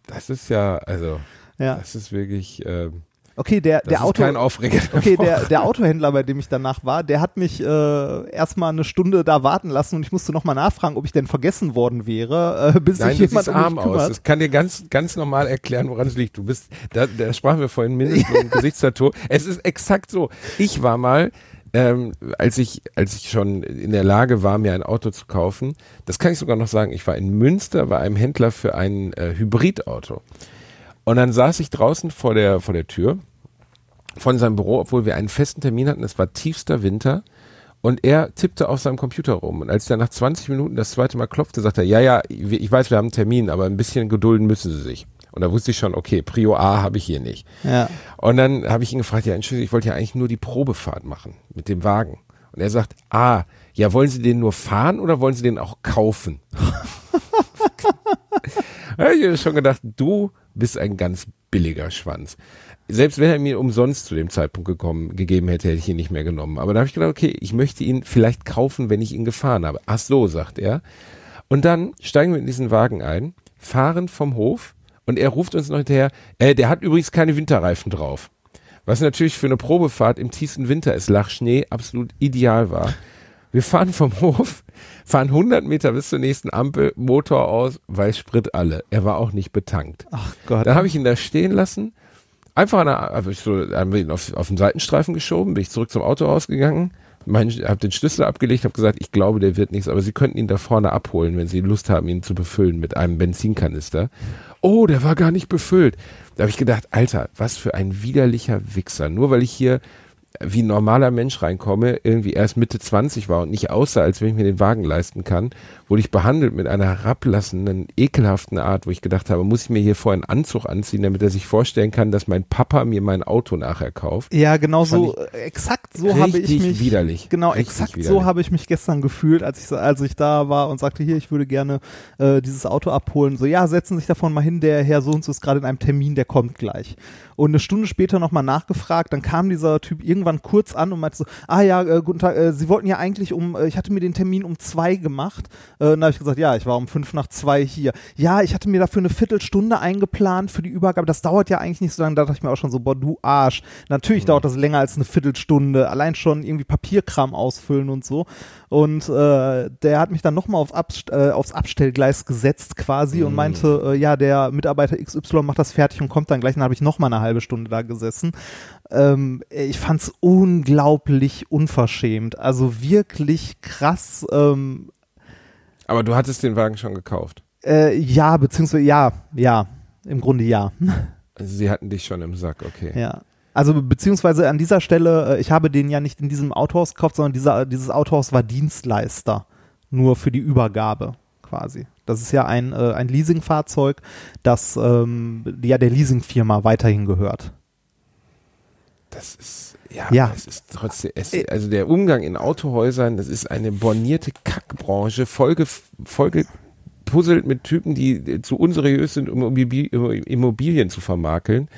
Das ist ja, also Ja. das ist wirklich, ähm, Okay, der, das der Auto. kein Aufreger Okay, der, der Autohändler, bei dem ich danach war, der hat mich äh, erstmal eine Stunde da warten lassen und ich musste nochmal nachfragen, ob ich denn vergessen worden wäre, äh, bis Nein, sich jemand um arm mich aus. kümmert. Das kann dir ganz, ganz normal erklären, woran es liegt. Du bist, da, da sprachen wir vorhin Mindestlohn, Gesichtstattoo. Es ist exakt so. Ich war mal, ähm, als ich, als ich schon in der Lage war, mir ein Auto zu kaufen, das kann ich sogar noch sagen, ich war in Münster bei einem Händler für ein äh, Hybridauto. Und dann saß ich draußen vor der, vor der Tür von seinem Büro, obwohl wir einen festen Termin hatten. Es war tiefster Winter. Und er tippte auf seinem Computer rum. Und als er nach 20 Minuten das zweite Mal klopfte, sagte er, ja, ja, ich weiß, wir haben einen Termin, aber ein bisschen gedulden müssen Sie sich. Und da wusste ich schon, okay, Prio A habe ich hier nicht. Ja. Und dann habe ich ihn gefragt, ja, Entschuldigung, ich wollte ja eigentlich nur die Probefahrt machen mit dem Wagen. Und er sagt, ah, ja, wollen Sie den nur fahren oder wollen Sie den auch kaufen? da hab ich mir schon gedacht, du bist ein ganz billiger Schwanz. Selbst wenn er mir umsonst zu dem Zeitpunkt gekommen, gegeben hätte, hätte ich ihn nicht mehr genommen. Aber da habe ich gedacht, okay, ich möchte ihn vielleicht kaufen, wenn ich ihn gefahren habe. Ach so, sagt er. Und dann steigen wir in diesen Wagen ein, fahren vom Hof und er ruft uns noch hinterher, äh, der hat übrigens keine Winterreifen drauf. Was natürlich für eine Probefahrt im tiefsten Winter, es lag Schnee, absolut ideal war. Wir fahren vom Hof, fahren 100 Meter bis zur nächsten Ampel, Motor aus, weiß Sprit alle. Er war auch nicht betankt. Ach Gott. Dann habe ich ihn da stehen lassen, einfach an der, hab ich so, haben wir ihn auf, auf den Seitenstreifen geschoben, bin ich zurück zum Auto rausgegangen, mein, hab den Schlüssel abgelegt, habe gesagt, ich glaube, der wird nichts, aber Sie könnten ihn da vorne abholen, wenn Sie Lust haben, ihn zu befüllen mit einem Benzinkanister. Oh, der war gar nicht befüllt. Da habe ich gedacht, Alter, was für ein widerlicher Wichser. Nur weil ich hier wie ein normaler Mensch reinkomme, irgendwie erst Mitte 20 war und nicht aussah, als wenn ich mir den Wagen leisten kann, wurde ich behandelt mit einer herablassenden, ekelhaften Art, wo ich gedacht habe, muss ich mir hier vorher einen Anzug anziehen, damit er sich vorstellen kann, dass mein Papa mir mein Auto nachher kauft. Ja, genau so, äh, exakt so habe ich mich. widerlich. Genau, exakt widerlich. so habe ich mich gestern gefühlt, als ich, als ich da war und sagte, hier, ich würde gerne äh, dieses Auto abholen. So, ja, setzen Sie sich davon mal hin, der Herr so und so ist gerade in einem Termin, der kommt gleich. Und eine Stunde später nochmal nachgefragt, dann kam dieser Typ irgendwann kurz an und meinte so, ah ja, äh, guten Tag, äh, Sie wollten ja eigentlich um, äh, ich hatte mir den Termin um zwei gemacht. Äh, dann habe ich gesagt, ja, ich war um fünf nach zwei hier. Ja, ich hatte mir dafür eine Viertelstunde eingeplant für die Übergabe. Das dauert ja eigentlich nicht so lange. Da dachte ich mir auch schon so, boah, du Arsch. Natürlich dauert das länger als eine Viertelstunde. Allein schon irgendwie Papierkram ausfüllen und so. Und äh, der hat mich dann nochmal auf Abst äh, aufs Abstellgleis gesetzt quasi und meinte, äh, ja, der Mitarbeiter XY macht das fertig und kommt dann gleich. Dann habe ich nochmal eine halbe Stunde da gesessen. Ähm, ich fand's unglaublich unverschämt. Also wirklich krass. Ähm, Aber du hattest den Wagen schon gekauft. äh, ja, beziehungsweise ja, ja, im Grunde ja. Also sie hatten dich schon im Sack, okay. Ja. Also beziehungsweise an dieser Stelle, äh, ich habe den ja nicht in diesem Autohaus gekauft, sondern dieser, dieses Autohaus war Dienstleister. Nur für die Übergabe quasi. Das ist ja ein, äh, ein Leasingfahrzeug, das ähm, ja der Leasingfirma weiterhin gehört. Das ist, ja, Ja. es ist trotzdem, es, also der Umgang in Autohäusern, das ist eine bornierte Kackbranche, vollge, vollgepuzzelt mit Typen, die zu unseriös sind, um Immobil- Immobilien zu vermakeln.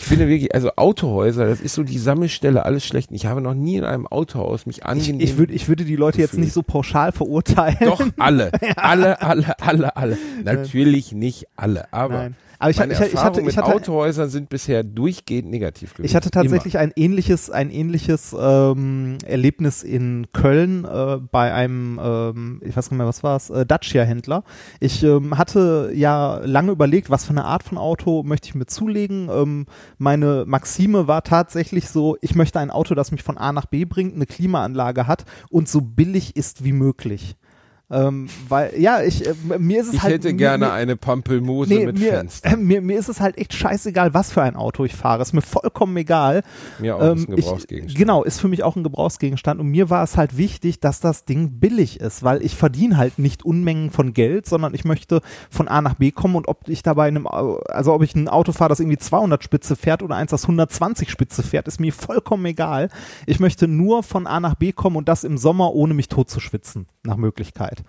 Ich finde wirklich, also Autohäuser, das ist so die Sammelstelle alles Schlechten. Ich habe noch nie in einem Autohaus mich Ich, angenehm ich, würd, ich würde die Leute jetzt Gefühl. nicht so pauschal verurteilen. Doch, alle. Alle, alle, alle, alle. Natürlich nicht alle, aber Nein. Aber ich, meine ich, ich, hatte, ich hatte, Autohäusern sind bisher durchgehend negativ gewesen. Ich hatte tatsächlich ein ähnliches, ein ähnliches ähm, Erlebnis in Köln äh, bei einem, ähm, ich weiß nicht mehr, was war es, äh, Dacia-Händler. Ich ähm, hatte ja lange überlegt, was für eine Art von Auto möchte ich mir zulegen. Ähm, meine Maxime war tatsächlich so, ich möchte ein Auto, das mich von A nach B bringt, eine Klimaanlage hat und so billig ist wie möglich. Ähm, weil, ja, ich, äh, mir ist es Ich halt. hätte mir, gerne mir, eine Pampelmuse nee, mit mir, Fenster. äh, mir, mir ist es halt echt scheißegal, was für ein Auto ich fahre. Ist mir vollkommen egal. Mir auch, Ähm, ist ein ich, Gebrauchsgegenstand. genau, ist für mich auch ein Gebrauchsgegenstand. Und mir war es halt wichtig, dass das Ding billig ist, weil ich verdiene halt nicht Unmengen von Geld, sondern ich möchte von A nach B kommen und ob ich dabei in einem, also ob ich ein Auto fahre, das irgendwie 200 Spitze fährt oder eins, das 120 Spitze fährt, ist mir vollkommen egal. Ich möchte nur von A nach B kommen und das im Sommer, ohne mich tot zu schwitzen, nach Möglichkeit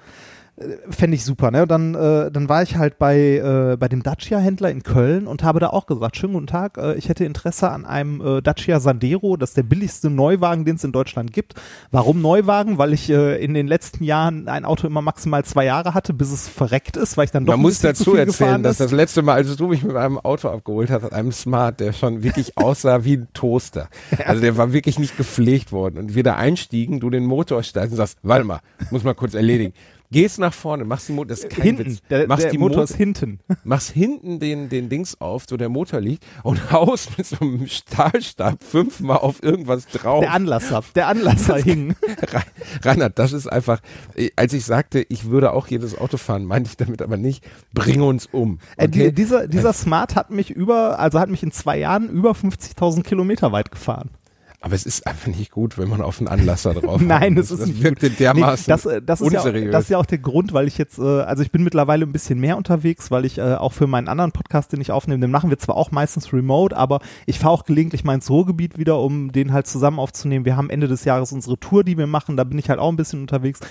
fände ich super, ne? Und Dann, äh, dann war ich halt bei, äh, bei dem Dacia-Händler in Köln und habe da auch gesagt, schönen guten Tag, äh, ich hätte Interesse an einem äh, Dacia Sandero, das ist der billigste Neuwagen, den es in Deutschland gibt. Warum Neuwagen? Weil ich äh, in den letzten Jahren ein Auto immer maximal zwei Jahre hatte, bis es verreckt ist, weil ich dann doch Man muss dazu erzählen, dass das letzte Mal, als du mich mit einem Auto abgeholt hast, einem Smart, der schon wirklich aussah wie ein Toaster. Also der war wirklich nicht gepflegt worden. Und wir da einstiegen, du den Motor steigst und sagst, warte mal, muss mal kurz erledigen. Gehst nach vorne, machst die Motor, das ist kein hinten, Witz. der, machst der die Motor Motor, ist hinten. machst hinten den, den Dings auf, wo der Motor liegt und haust mit so einem Stahlstab fünfmal auf irgendwas drauf. Der Anlasser, der Anlasser hing. Re- Reinhard, das ist einfach, äh, als ich sagte, ich würde auch jedes Auto fahren, meinte ich damit aber nicht, bring uns um. Äh, die, Okay? dieser, dieser Smart hat mich über, also hat mich in zwei Jahren über 50.000 Kilometer weit gefahren. Aber es ist einfach nicht gut, wenn man auf einen Anlasser drauf Nein, das ist das nicht wirkte gut. dermaßen Nee, das, äh, das, ist ja, auch- unseriös. das ist ja auch der Grund, weil ich jetzt, äh, also ich bin mittlerweile ein bisschen mehr unterwegs, weil ich äh, auch für meinen anderen Podcast, den ich aufnehme, den machen wir zwar auch meistens remote, aber ich fahre auch gelegentlich mal ins Ruhrgebiet wieder, um den halt zusammen aufzunehmen. Wir haben Ende des Jahres unsere Tour, die wir machen, da bin ich halt auch ein bisschen unterwegs.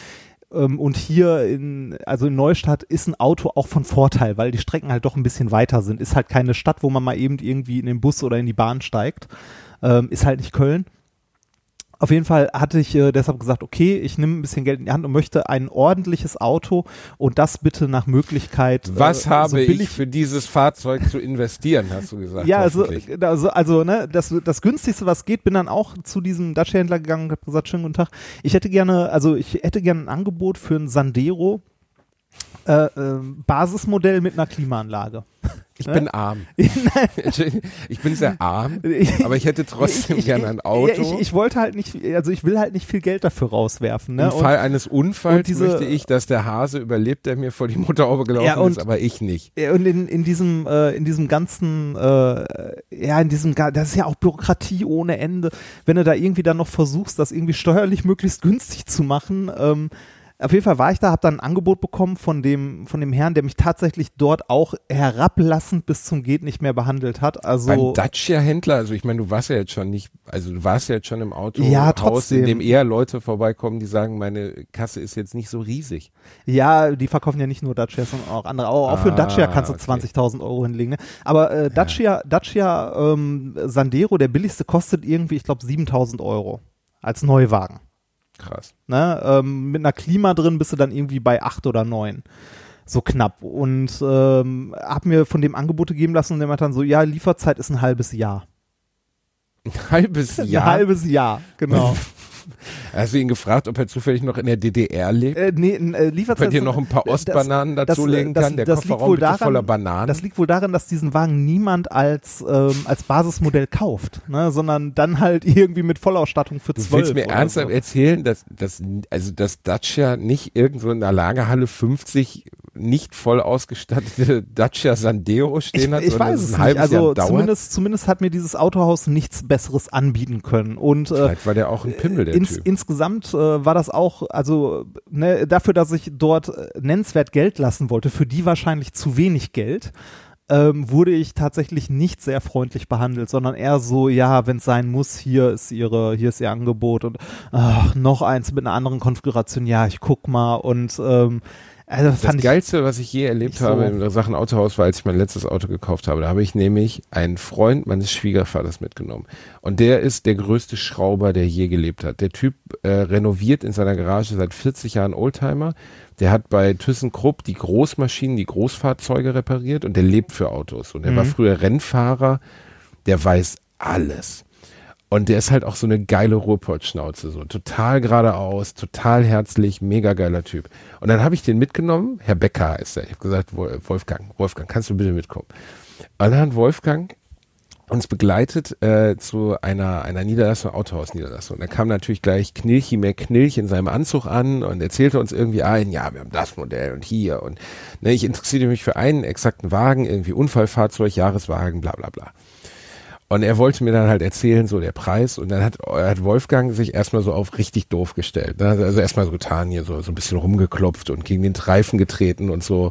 Ähm, Und hier in, also in Neustadt ist ein Auto auch von Vorteil, weil die Strecken halt doch ein bisschen weiter sind. Ist halt keine Stadt, wo man mal eben irgendwie in den Bus oder in die Bahn steigt. Ähm, ist halt nicht Köln. Auf jeden Fall hatte ich äh, deshalb gesagt, okay, ich nehme ein bisschen Geld in die Hand und möchte ein ordentliches Auto und das bitte nach Möglichkeit. Was äh, habe so ich für dieses Fahrzeug zu investieren, hast du gesagt. ja, also, hoffentlich. also, also ne, das, das günstigste, was geht, bin dann auch zu diesem Dacia-Händler gegangen und habe gesagt, schönen guten Tag. Ich hätte gerne, also ich hätte gerne ein Angebot für ein Sandero äh, äh, Basismodell mit einer Klimaanlage. ich ne? bin arm. ich bin sehr arm, aber ich hätte trotzdem Ich- ich- gerne ein Ja, Auto. ich, ich wollte halt nicht, also ich will halt nicht viel Geld dafür rauswerfen. Ne? Im Fall eines Unfalls und diese- möchte ich, dass der Hase überlebt, der mir vor die Motorhaube gelaufen Ja, und- ist, aber ich nicht. Ja, Und in, in diesem, äh, in diesem ganzen, äh, ja, in diesem, das ist ja auch Bürokratie ohne Ende. Wenn du da irgendwie dann noch versuchst, das irgendwie steuerlich möglichst günstig zu machen, ähm, auf jeden Fall war ich da, habe dann ein Angebot bekommen von dem, von dem Herrn, der mich tatsächlich dort auch herablassend bis zum geht nicht mehr behandelt hat. Also Beim Dacia-Händler, also ich meine, du warst ja jetzt schon nicht, also du warst ja jetzt schon im Autohaus, Ja, in trotzdem. dem eher Leute vorbeikommen, die sagen, meine Kasse ist jetzt nicht so riesig. Ja, die verkaufen ja nicht nur Dacia, sondern auch andere. Auch, auch für Ah, Dacia kannst du okay. 20.000 Euro hinlegen. Ne? Aber äh, Dacia, Dacia ähm, Sandero, der billigste, kostet irgendwie, ich glaube, 7.000 Euro als Neuwagen. Krass. Ne? Ähm, mit einer Klima drin bist du dann irgendwie bei 8 oder 9. So knapp. Und ähm, hab mir von dem Angebote geben lassen und der meinte dann so, ja, Lieferzeit ist ein halbes Jahr. Ein halbes Jahr. Ein halbes Jahr, genau. Hast du ihn gefragt, ob er zufällig noch in der DDR lebt? äh, nee, äh, ob Lieferzeit er dir ist- noch ein paar das- Ostbananen das- dazulegen das- kann? Der das liegt Kofferraum daran- voller Bananen. Das liegt wohl daran, dass diesen Wagen niemand als, ähm, als Basismodell kauft, ne? sondern dann halt irgendwie mit Vollausstattung für Du 12 willst mir ernsthaft so. erzählen, dass, dass, also dass Dacia nicht irgendwo in der Lagerhalle 50 nicht voll ausgestattete Dacia Sandero stehen Ich, hat, ich weiß es nicht. Also zumindest, zumindest hat mir dieses Autohaus nichts Besseres anbieten können. Und äh, Vielleicht war der auch ein Pimmel, der ins, Typ. insgesamt äh, war das auch, also ne, dafür, dass ich dort äh, nennenswert Geld lassen wollte, für die wahrscheinlich zu wenig Geld, ähm, wurde ich tatsächlich nicht sehr freundlich behandelt, sondern eher so, ja, wenn es sein muss, hier ist ihre, hier ist ihr Angebot und ach, noch eins mit einer anderen Konfiguration, ja, ich guck mal und ähm, also Das ich Geilste, was ich je erlebt so- habe in Sachen Autohaus, war, als ich mein letztes Auto gekauft habe. Da habe ich nämlich einen Freund meines Schwiegervaters mitgenommen. Und der ist der größte Schrauber, der je gelebt hat. Der Typ äh, renoviert in seiner Garage seit 40 Jahren Oldtimer. Der hat bei ThyssenKrupp die Großmaschinen, die Großfahrzeuge repariert und der lebt für Autos. Und er war Mhm. früher Rennfahrer. Der weiß alles. Und der ist halt auch so eine geile Ruhrpott-Schnauze, so total geradeaus, total herzlich, mega geiler Typ. Und dann habe ich den mitgenommen, Herr Becker heißt er. Ich habe gesagt, Wo- Wolfgang, Wolfgang, kannst du bitte mitkommen? Und dann hat Wolfgang uns begleitet äh, zu einer, einer Niederlassung, Autohaus-Niederlassung. Da kam natürlich gleich Knilchi mehr Knilch in seinem Anzug an und erzählte uns irgendwie ein, ja, wir haben das Modell und hier und ne, ich interessierte mich für einen exakten Wagen, irgendwie Unfallfahrzeug, Jahreswagen, bla bla bla. Und er wollte mir dann halt erzählen, so der Preis. Und dann hat, hat Wolfgang sich erstmal so auf richtig doof gestellt. Ne? Also erstmal so getan, hier so, so ein bisschen rumgeklopft und gegen den Reifen getreten und so.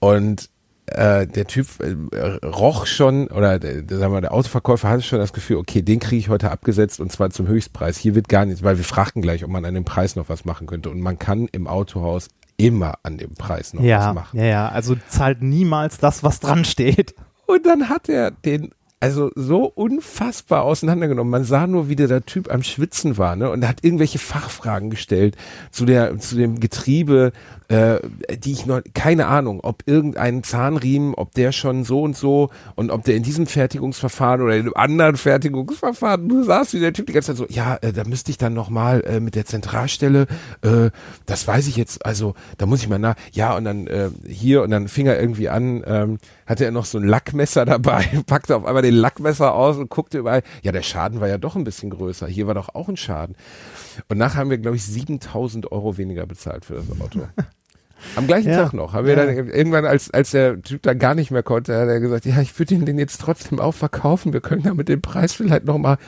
Und äh, der Typ äh, roch schon, oder der, sagen wir, der Autoverkäufer hatte schon das Gefühl, okay, den kriege ich heute abgesetzt und zwar zum Höchstpreis. Hier wird gar nichts, weil wir fragten gleich, ob man an dem Preis noch was machen könnte. Und man kann im Autohaus immer an dem Preis noch ja, was machen. Ja, ja, also zahlt niemals das, was dran steht. Und dann hat er den also so unfassbar auseinandergenommen. Man sah nur, wie der, der Typ am Schwitzen war, ne? Und er hat irgendwelche Fachfragen gestellt zu der, zu dem Getriebe, äh, die ich noch, keine Ahnung, ob irgendein Zahnriemen, ob der schon so und so und ob der in diesem Fertigungsverfahren oder in einem anderen Fertigungsverfahren, du sahst, wie der Typ die ganze Zeit so, ja, äh, da müsste ich dann nochmal äh, mit der Zentralstelle, äh, das weiß ich jetzt, also da muss ich mal nach, ja, und dann äh, hier und dann fing er irgendwie an, ähm, hatte er noch so ein Lackmesser dabei, packte auf einmal den Lackmesser aus und guckte überall, ja, der Schaden war ja doch ein bisschen größer, hier war doch auch ein Schaden. Und nachher haben wir, glaube ich, 7000 Euro weniger bezahlt für das Auto. Am gleichen Ja. Tag noch. Haben wir Ja. dann irgendwann, als, als der Typ dann gar nicht mehr konnte, hat er gesagt, ja, ich würde ihn den jetzt trotzdem auch verkaufen. Wir können da mit dem Preis vielleicht nochmal.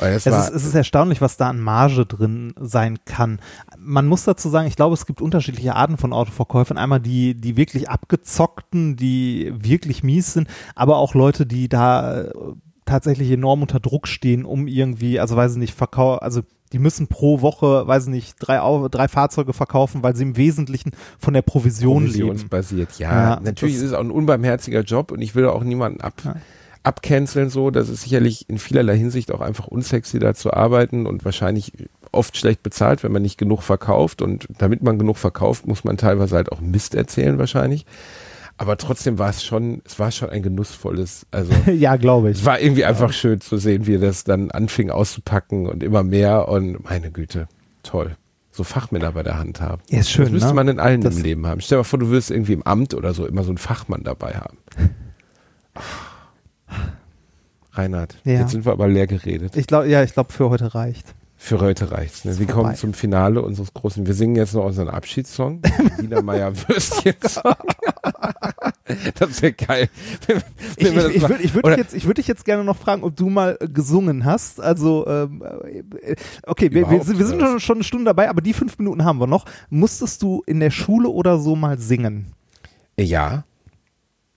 Es Es ist, es ist erstaunlich, was da an Marge drin sein kann. Man muss dazu sagen, ich glaube, es gibt unterschiedliche Arten von Autoverkäufern. Einmal die, die wirklich abgezockten, die wirklich mies sind, aber auch Leute, die da äh, tatsächlich enorm unter Druck stehen, um irgendwie, also weiß ich nicht, verkau also die müssen pro Woche, weiß ich nicht, drei, drei Fahrzeuge verkaufen, weil sie im Wesentlichen von der Provision leben. provisionsbasiert. Ja, Ja, natürlich ist es auch ein unbarmherziger Job und ich will auch niemanden ab, Ja. abcanceln so. Das ist sicherlich in vielerlei Hinsicht auch einfach unsexy da zu arbeiten und wahrscheinlich oft schlecht bezahlt, wenn man nicht genug verkauft und damit man genug verkauft, muss man teilweise halt auch Mist erzählen wahrscheinlich. Aber trotzdem war es schon, es war schon ein genussvolles, also ja, glaube ich. es war irgendwie einfach schön zu sehen, wie das dann anfing auszupacken und immer mehr und meine Güte, toll. So Fachmänner bei der Hand haben. Ja, ist schön, Das müsste ne? man in allen Das- im Leben haben. Stell dir mal vor, du würdest irgendwie im Amt oder so immer so einen Fachmann dabei haben. Reinhard, Ja. jetzt sind wir aber leer geredet. Ich glaube, ja, ich glaube, für heute reicht. Für heute reicht's. Ne? Wir vorbei. kommen zum Finale unseres großen. Wir singen jetzt noch unseren Abschiedssong. Wiener Meier Würstchen-Song. das wäre geil. Wenn- Ich, wenn ich, ich mal- würde ich würd dich jetzt, ich würd dich jetzt gerne noch fragen, ob du mal äh, gesungen hast. Also, ähm, äh, okay, wir, wir, sind, wir sind schon, schon eine Stunde dabei, aber die fünf Minuten haben wir noch. Musstest du in der Schule oder so mal singen? Ja.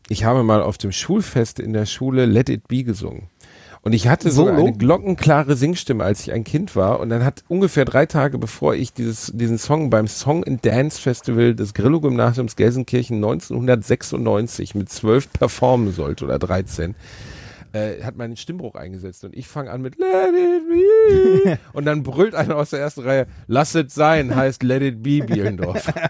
Ich habe mal auf dem Schulfest in der Schule Let It Be gesungen. Und ich hatte Solo? eine glockenklare Singstimme, als ich ein Kind war. Und dann hat ungefähr drei Tage bevor ich dieses, diesen Song beim Song and Dance Festival des Grillo-Gymnasiums Gelsenkirchen 1996 mit zwölf performen sollte oder 13, äh, hat meinen Stimmbruch eingesetzt. Und ich fange an mit Let It Be. und dann brüllt einer aus der ersten Reihe, Lass it sein, heißt Let It Be Bielendorf.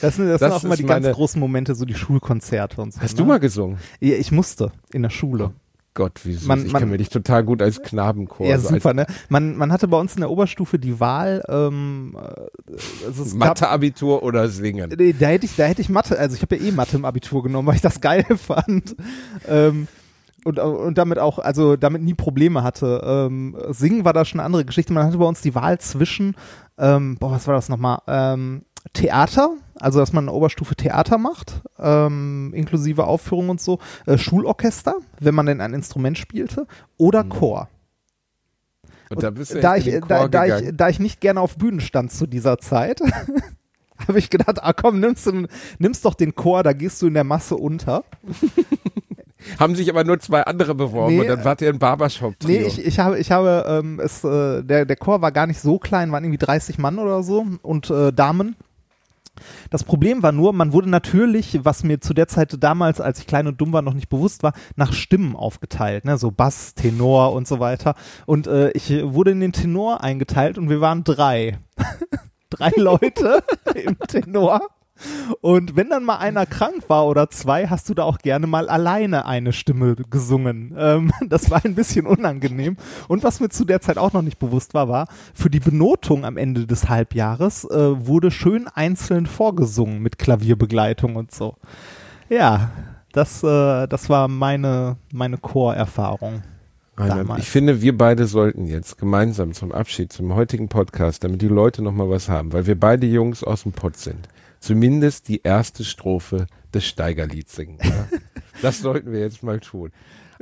Das sind, das Das sind auch immer die ganz großen Momente, so die Schulkonzerte und so. Hast ne? du mal gesungen? Ja, ich musste in der Schule. Gott, wie süß. Man- ich kenne dich total gut als Knabenchor. ja, super, ne? Man, man hatte bei uns in der Oberstufe die Wahl, ähm, äh, also Mathe-Abitur oder Singen. Nee, da hätte ich, da hätte ich Mathe, also ich habe ja eh Mathe im Abitur genommen, weil ich das geil fand. Ähm, und, und damit auch, also damit nie Probleme hatte. Ähm, Singen war da schon eine andere Geschichte. Man hatte bei uns die Wahl zwischen, ähm, boah, was war das nochmal? Ähm, Theater, also dass man in der Oberstufe Theater macht, ähm, inklusive Aufführung und so, äh, Schulorchester, wenn man denn ein Instrument spielte, oder Chor. Und da bist du da ich, in den da, Chor da, ich, da ich nicht gerne auf Bühnen stand zu dieser Zeit, habe ich gedacht, ah komm, nimmst, du, nimmst doch den Chor, da gehst du in der Masse unter. Haben sich aber nur zwei andere beworben Nee, und dann wart ihr ein Barbershop-Trio. Nee, ich, ich habe, ich habe, ähm, es, äh, der, der Chor war gar nicht so klein, waren irgendwie 30 Mann oder so und äh, Damen. Das Problem war nur, man wurde natürlich, was mir zu der Zeit damals, als ich klein und dumm war, noch nicht bewusst war, nach Stimmen aufgeteilt, ne? so Bass, Tenor und so weiter. Und äh, ich wurde in den Tenor eingeteilt und wir waren drei. drei Leute im Tenor. Und wenn dann mal einer krank war oder zwei, hast du da auch gerne mal alleine eine Stimme gesungen. Ähm, das war ein bisschen unangenehm. Und was mir zu der Zeit auch noch nicht bewusst war, war, für die Benotung am Ende des Halbjahres äh, wurde schön einzeln vorgesungen mit Klavierbegleitung und so. Ja, Das, äh, das war meine, meine damals. ich finde, wir beide sollten jetzt gemeinsam zum Abschied, zum heutigen Podcast, damit die Leute nochmal was haben, weil wir beide Jungs aus dem Pott sind, zumindest die erste Strophe des Steigerlieds singen. Ja? das sollten wir jetzt mal tun.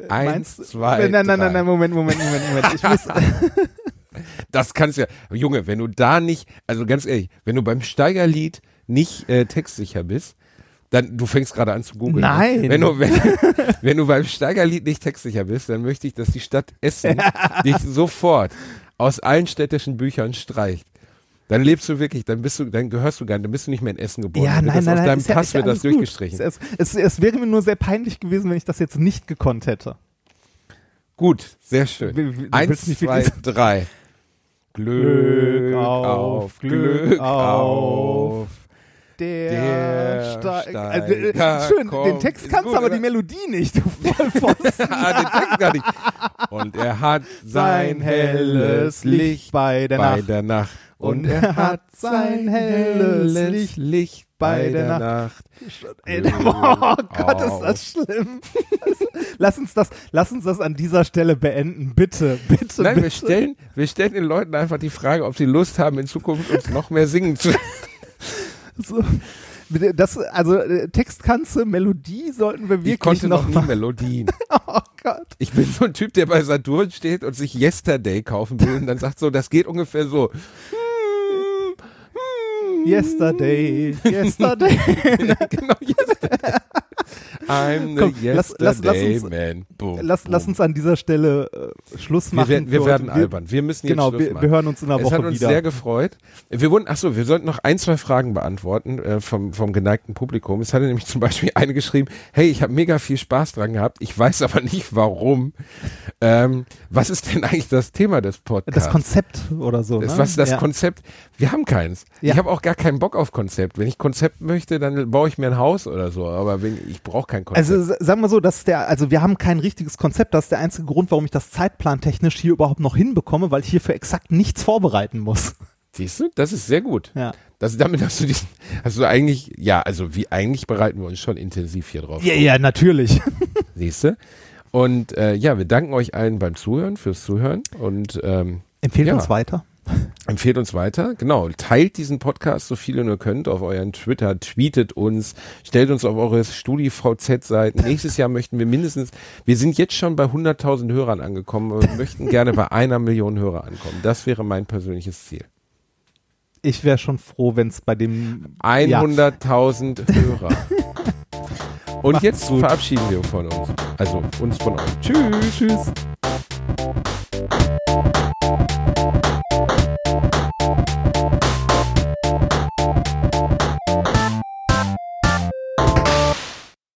Eins, Meinst- zwei, Nein, nein, nein, drei. nein, nein, Moment, Moment, Moment, Moment. Ich muss, Das kannst ja, Junge, wenn du da nicht, also ganz ehrlich, wenn du beim Steigerlied nicht äh, textsicher bist, dann, du fängst gerade an zu googeln. ne? Nein. Wenn du, wenn, wenn du beim Steigerlied nicht textsicher bist, dann möchte ich, dass die Stadt Essen dich sofort aus allen städtischen Büchern streicht. Dann lebst du wirklich, dann bist du, dann gehörst du gar nicht, dann bist du nicht mehr in Essen geboren. ja, nein, nein, aus nein. deinem ist ja- Pass ja wird das gut. durchgestrichen. Es, es, es wäre mir nur sehr peinlich gewesen, wenn ich das jetzt nicht gekonnt hätte. Gut, sehr schön. Wie- wie- Eins, zwei, drei. Glück auf, Glück auf. Der, Der Steig- Steiger äh, äh, Schön, den kommt. Text Ist kannst du, aber oder? die Melodie nicht, du Vollpfosten. ah, den Text gar nicht. Und er hat sein helles Licht bei der bei Nacht. der Nacht. Und er hat sein helles Licht Licht bei der der Nacht. Nacht. Ey, Oh Gott, ist das schlimm. Lass uns das, lass uns das an dieser Stelle beenden. Bitte, bitte, Nein, wir bitte. stellen, wir stellen den Leuten einfach die Frage, ob sie Lust haben, in Zukunft uns noch mehr singen zu So. Das, also äh, Text kannst du, Melodie sollten wir Ich wirklich konnte noch noch nie Melodien. Oh Gott. Ich bin so ein Typ, der bei Saturn steht und sich Yesterday kaufen will und dann sagt so, das geht ungefähr so. Yesterday, yesterday. genau, Yesterday. I'm the Komm, lass- lass- lass uns- Man. Boom, lass, lass boom. uns an dieser Stelle äh, Schluss Wir machen. wir für werden heute. albern. Wir müssen jetzt Genau, Schluss wir, machen. wir hören uns in einer es Woche hat uns wieder. sehr gefreut. Wir wurden, ach so, wir sollten noch ein, zwei Fragen beantworten äh, vom, vom geneigten Publikum. Es hatte nämlich zum Beispiel eine geschrieben, hey, ich habe mega viel Spaß dran gehabt, ich weiß aber nicht warum. Ähm, was ist denn eigentlich das Thema des Podcasts? das Konzept oder so. Das, ne? was ist das ja. Konzept? Wir haben keins. Ja. Ich habe auch gar keinen Bock auf Konzept. Wenn ich Konzept möchte, dann baue ich mir ein Haus oder so. Aber wenn, ich brauche kein Konzept. Also sagen wir so, dass der, also wir haben kein richtiges Konzept. Das ist der einzige Grund, warum ich das zeitplantechnisch hier überhaupt noch hinbekomme, weil ich hierfür exakt nichts vorbereiten muss. Siehst du? Das ist sehr gut. Ja. Das, damit hast du diesen, hast du eigentlich, ja, also wie eigentlich bereiten wir uns schon intensiv hier drauf. Ja, ja, natürlich. Siehst du? Und äh, ja, wir danken euch allen beim Zuhören, fürs Zuhören und ähm, Empfehlt Ja. uns weiter. Empfehlt uns weiter. Genau. Teilt diesen Podcast so viel ihr nur könnt auf euren Twitter, tweetet uns, stellt uns auf eure StudiVZ-Seiten. Nächstes Jahr möchten wir mindestens, wir sind jetzt schon bei 100.000 Hörern angekommen, aber möchten gerne bei einer Million Hörer ankommen. Das wäre mein persönliches Ziel. Ich wäre schon froh, wenn es bei dem 100.000 ja. Hörer. Und Macht's jetzt gut. verabschieden wir von uns. Also uns von euch. Tschüss. Tschüss.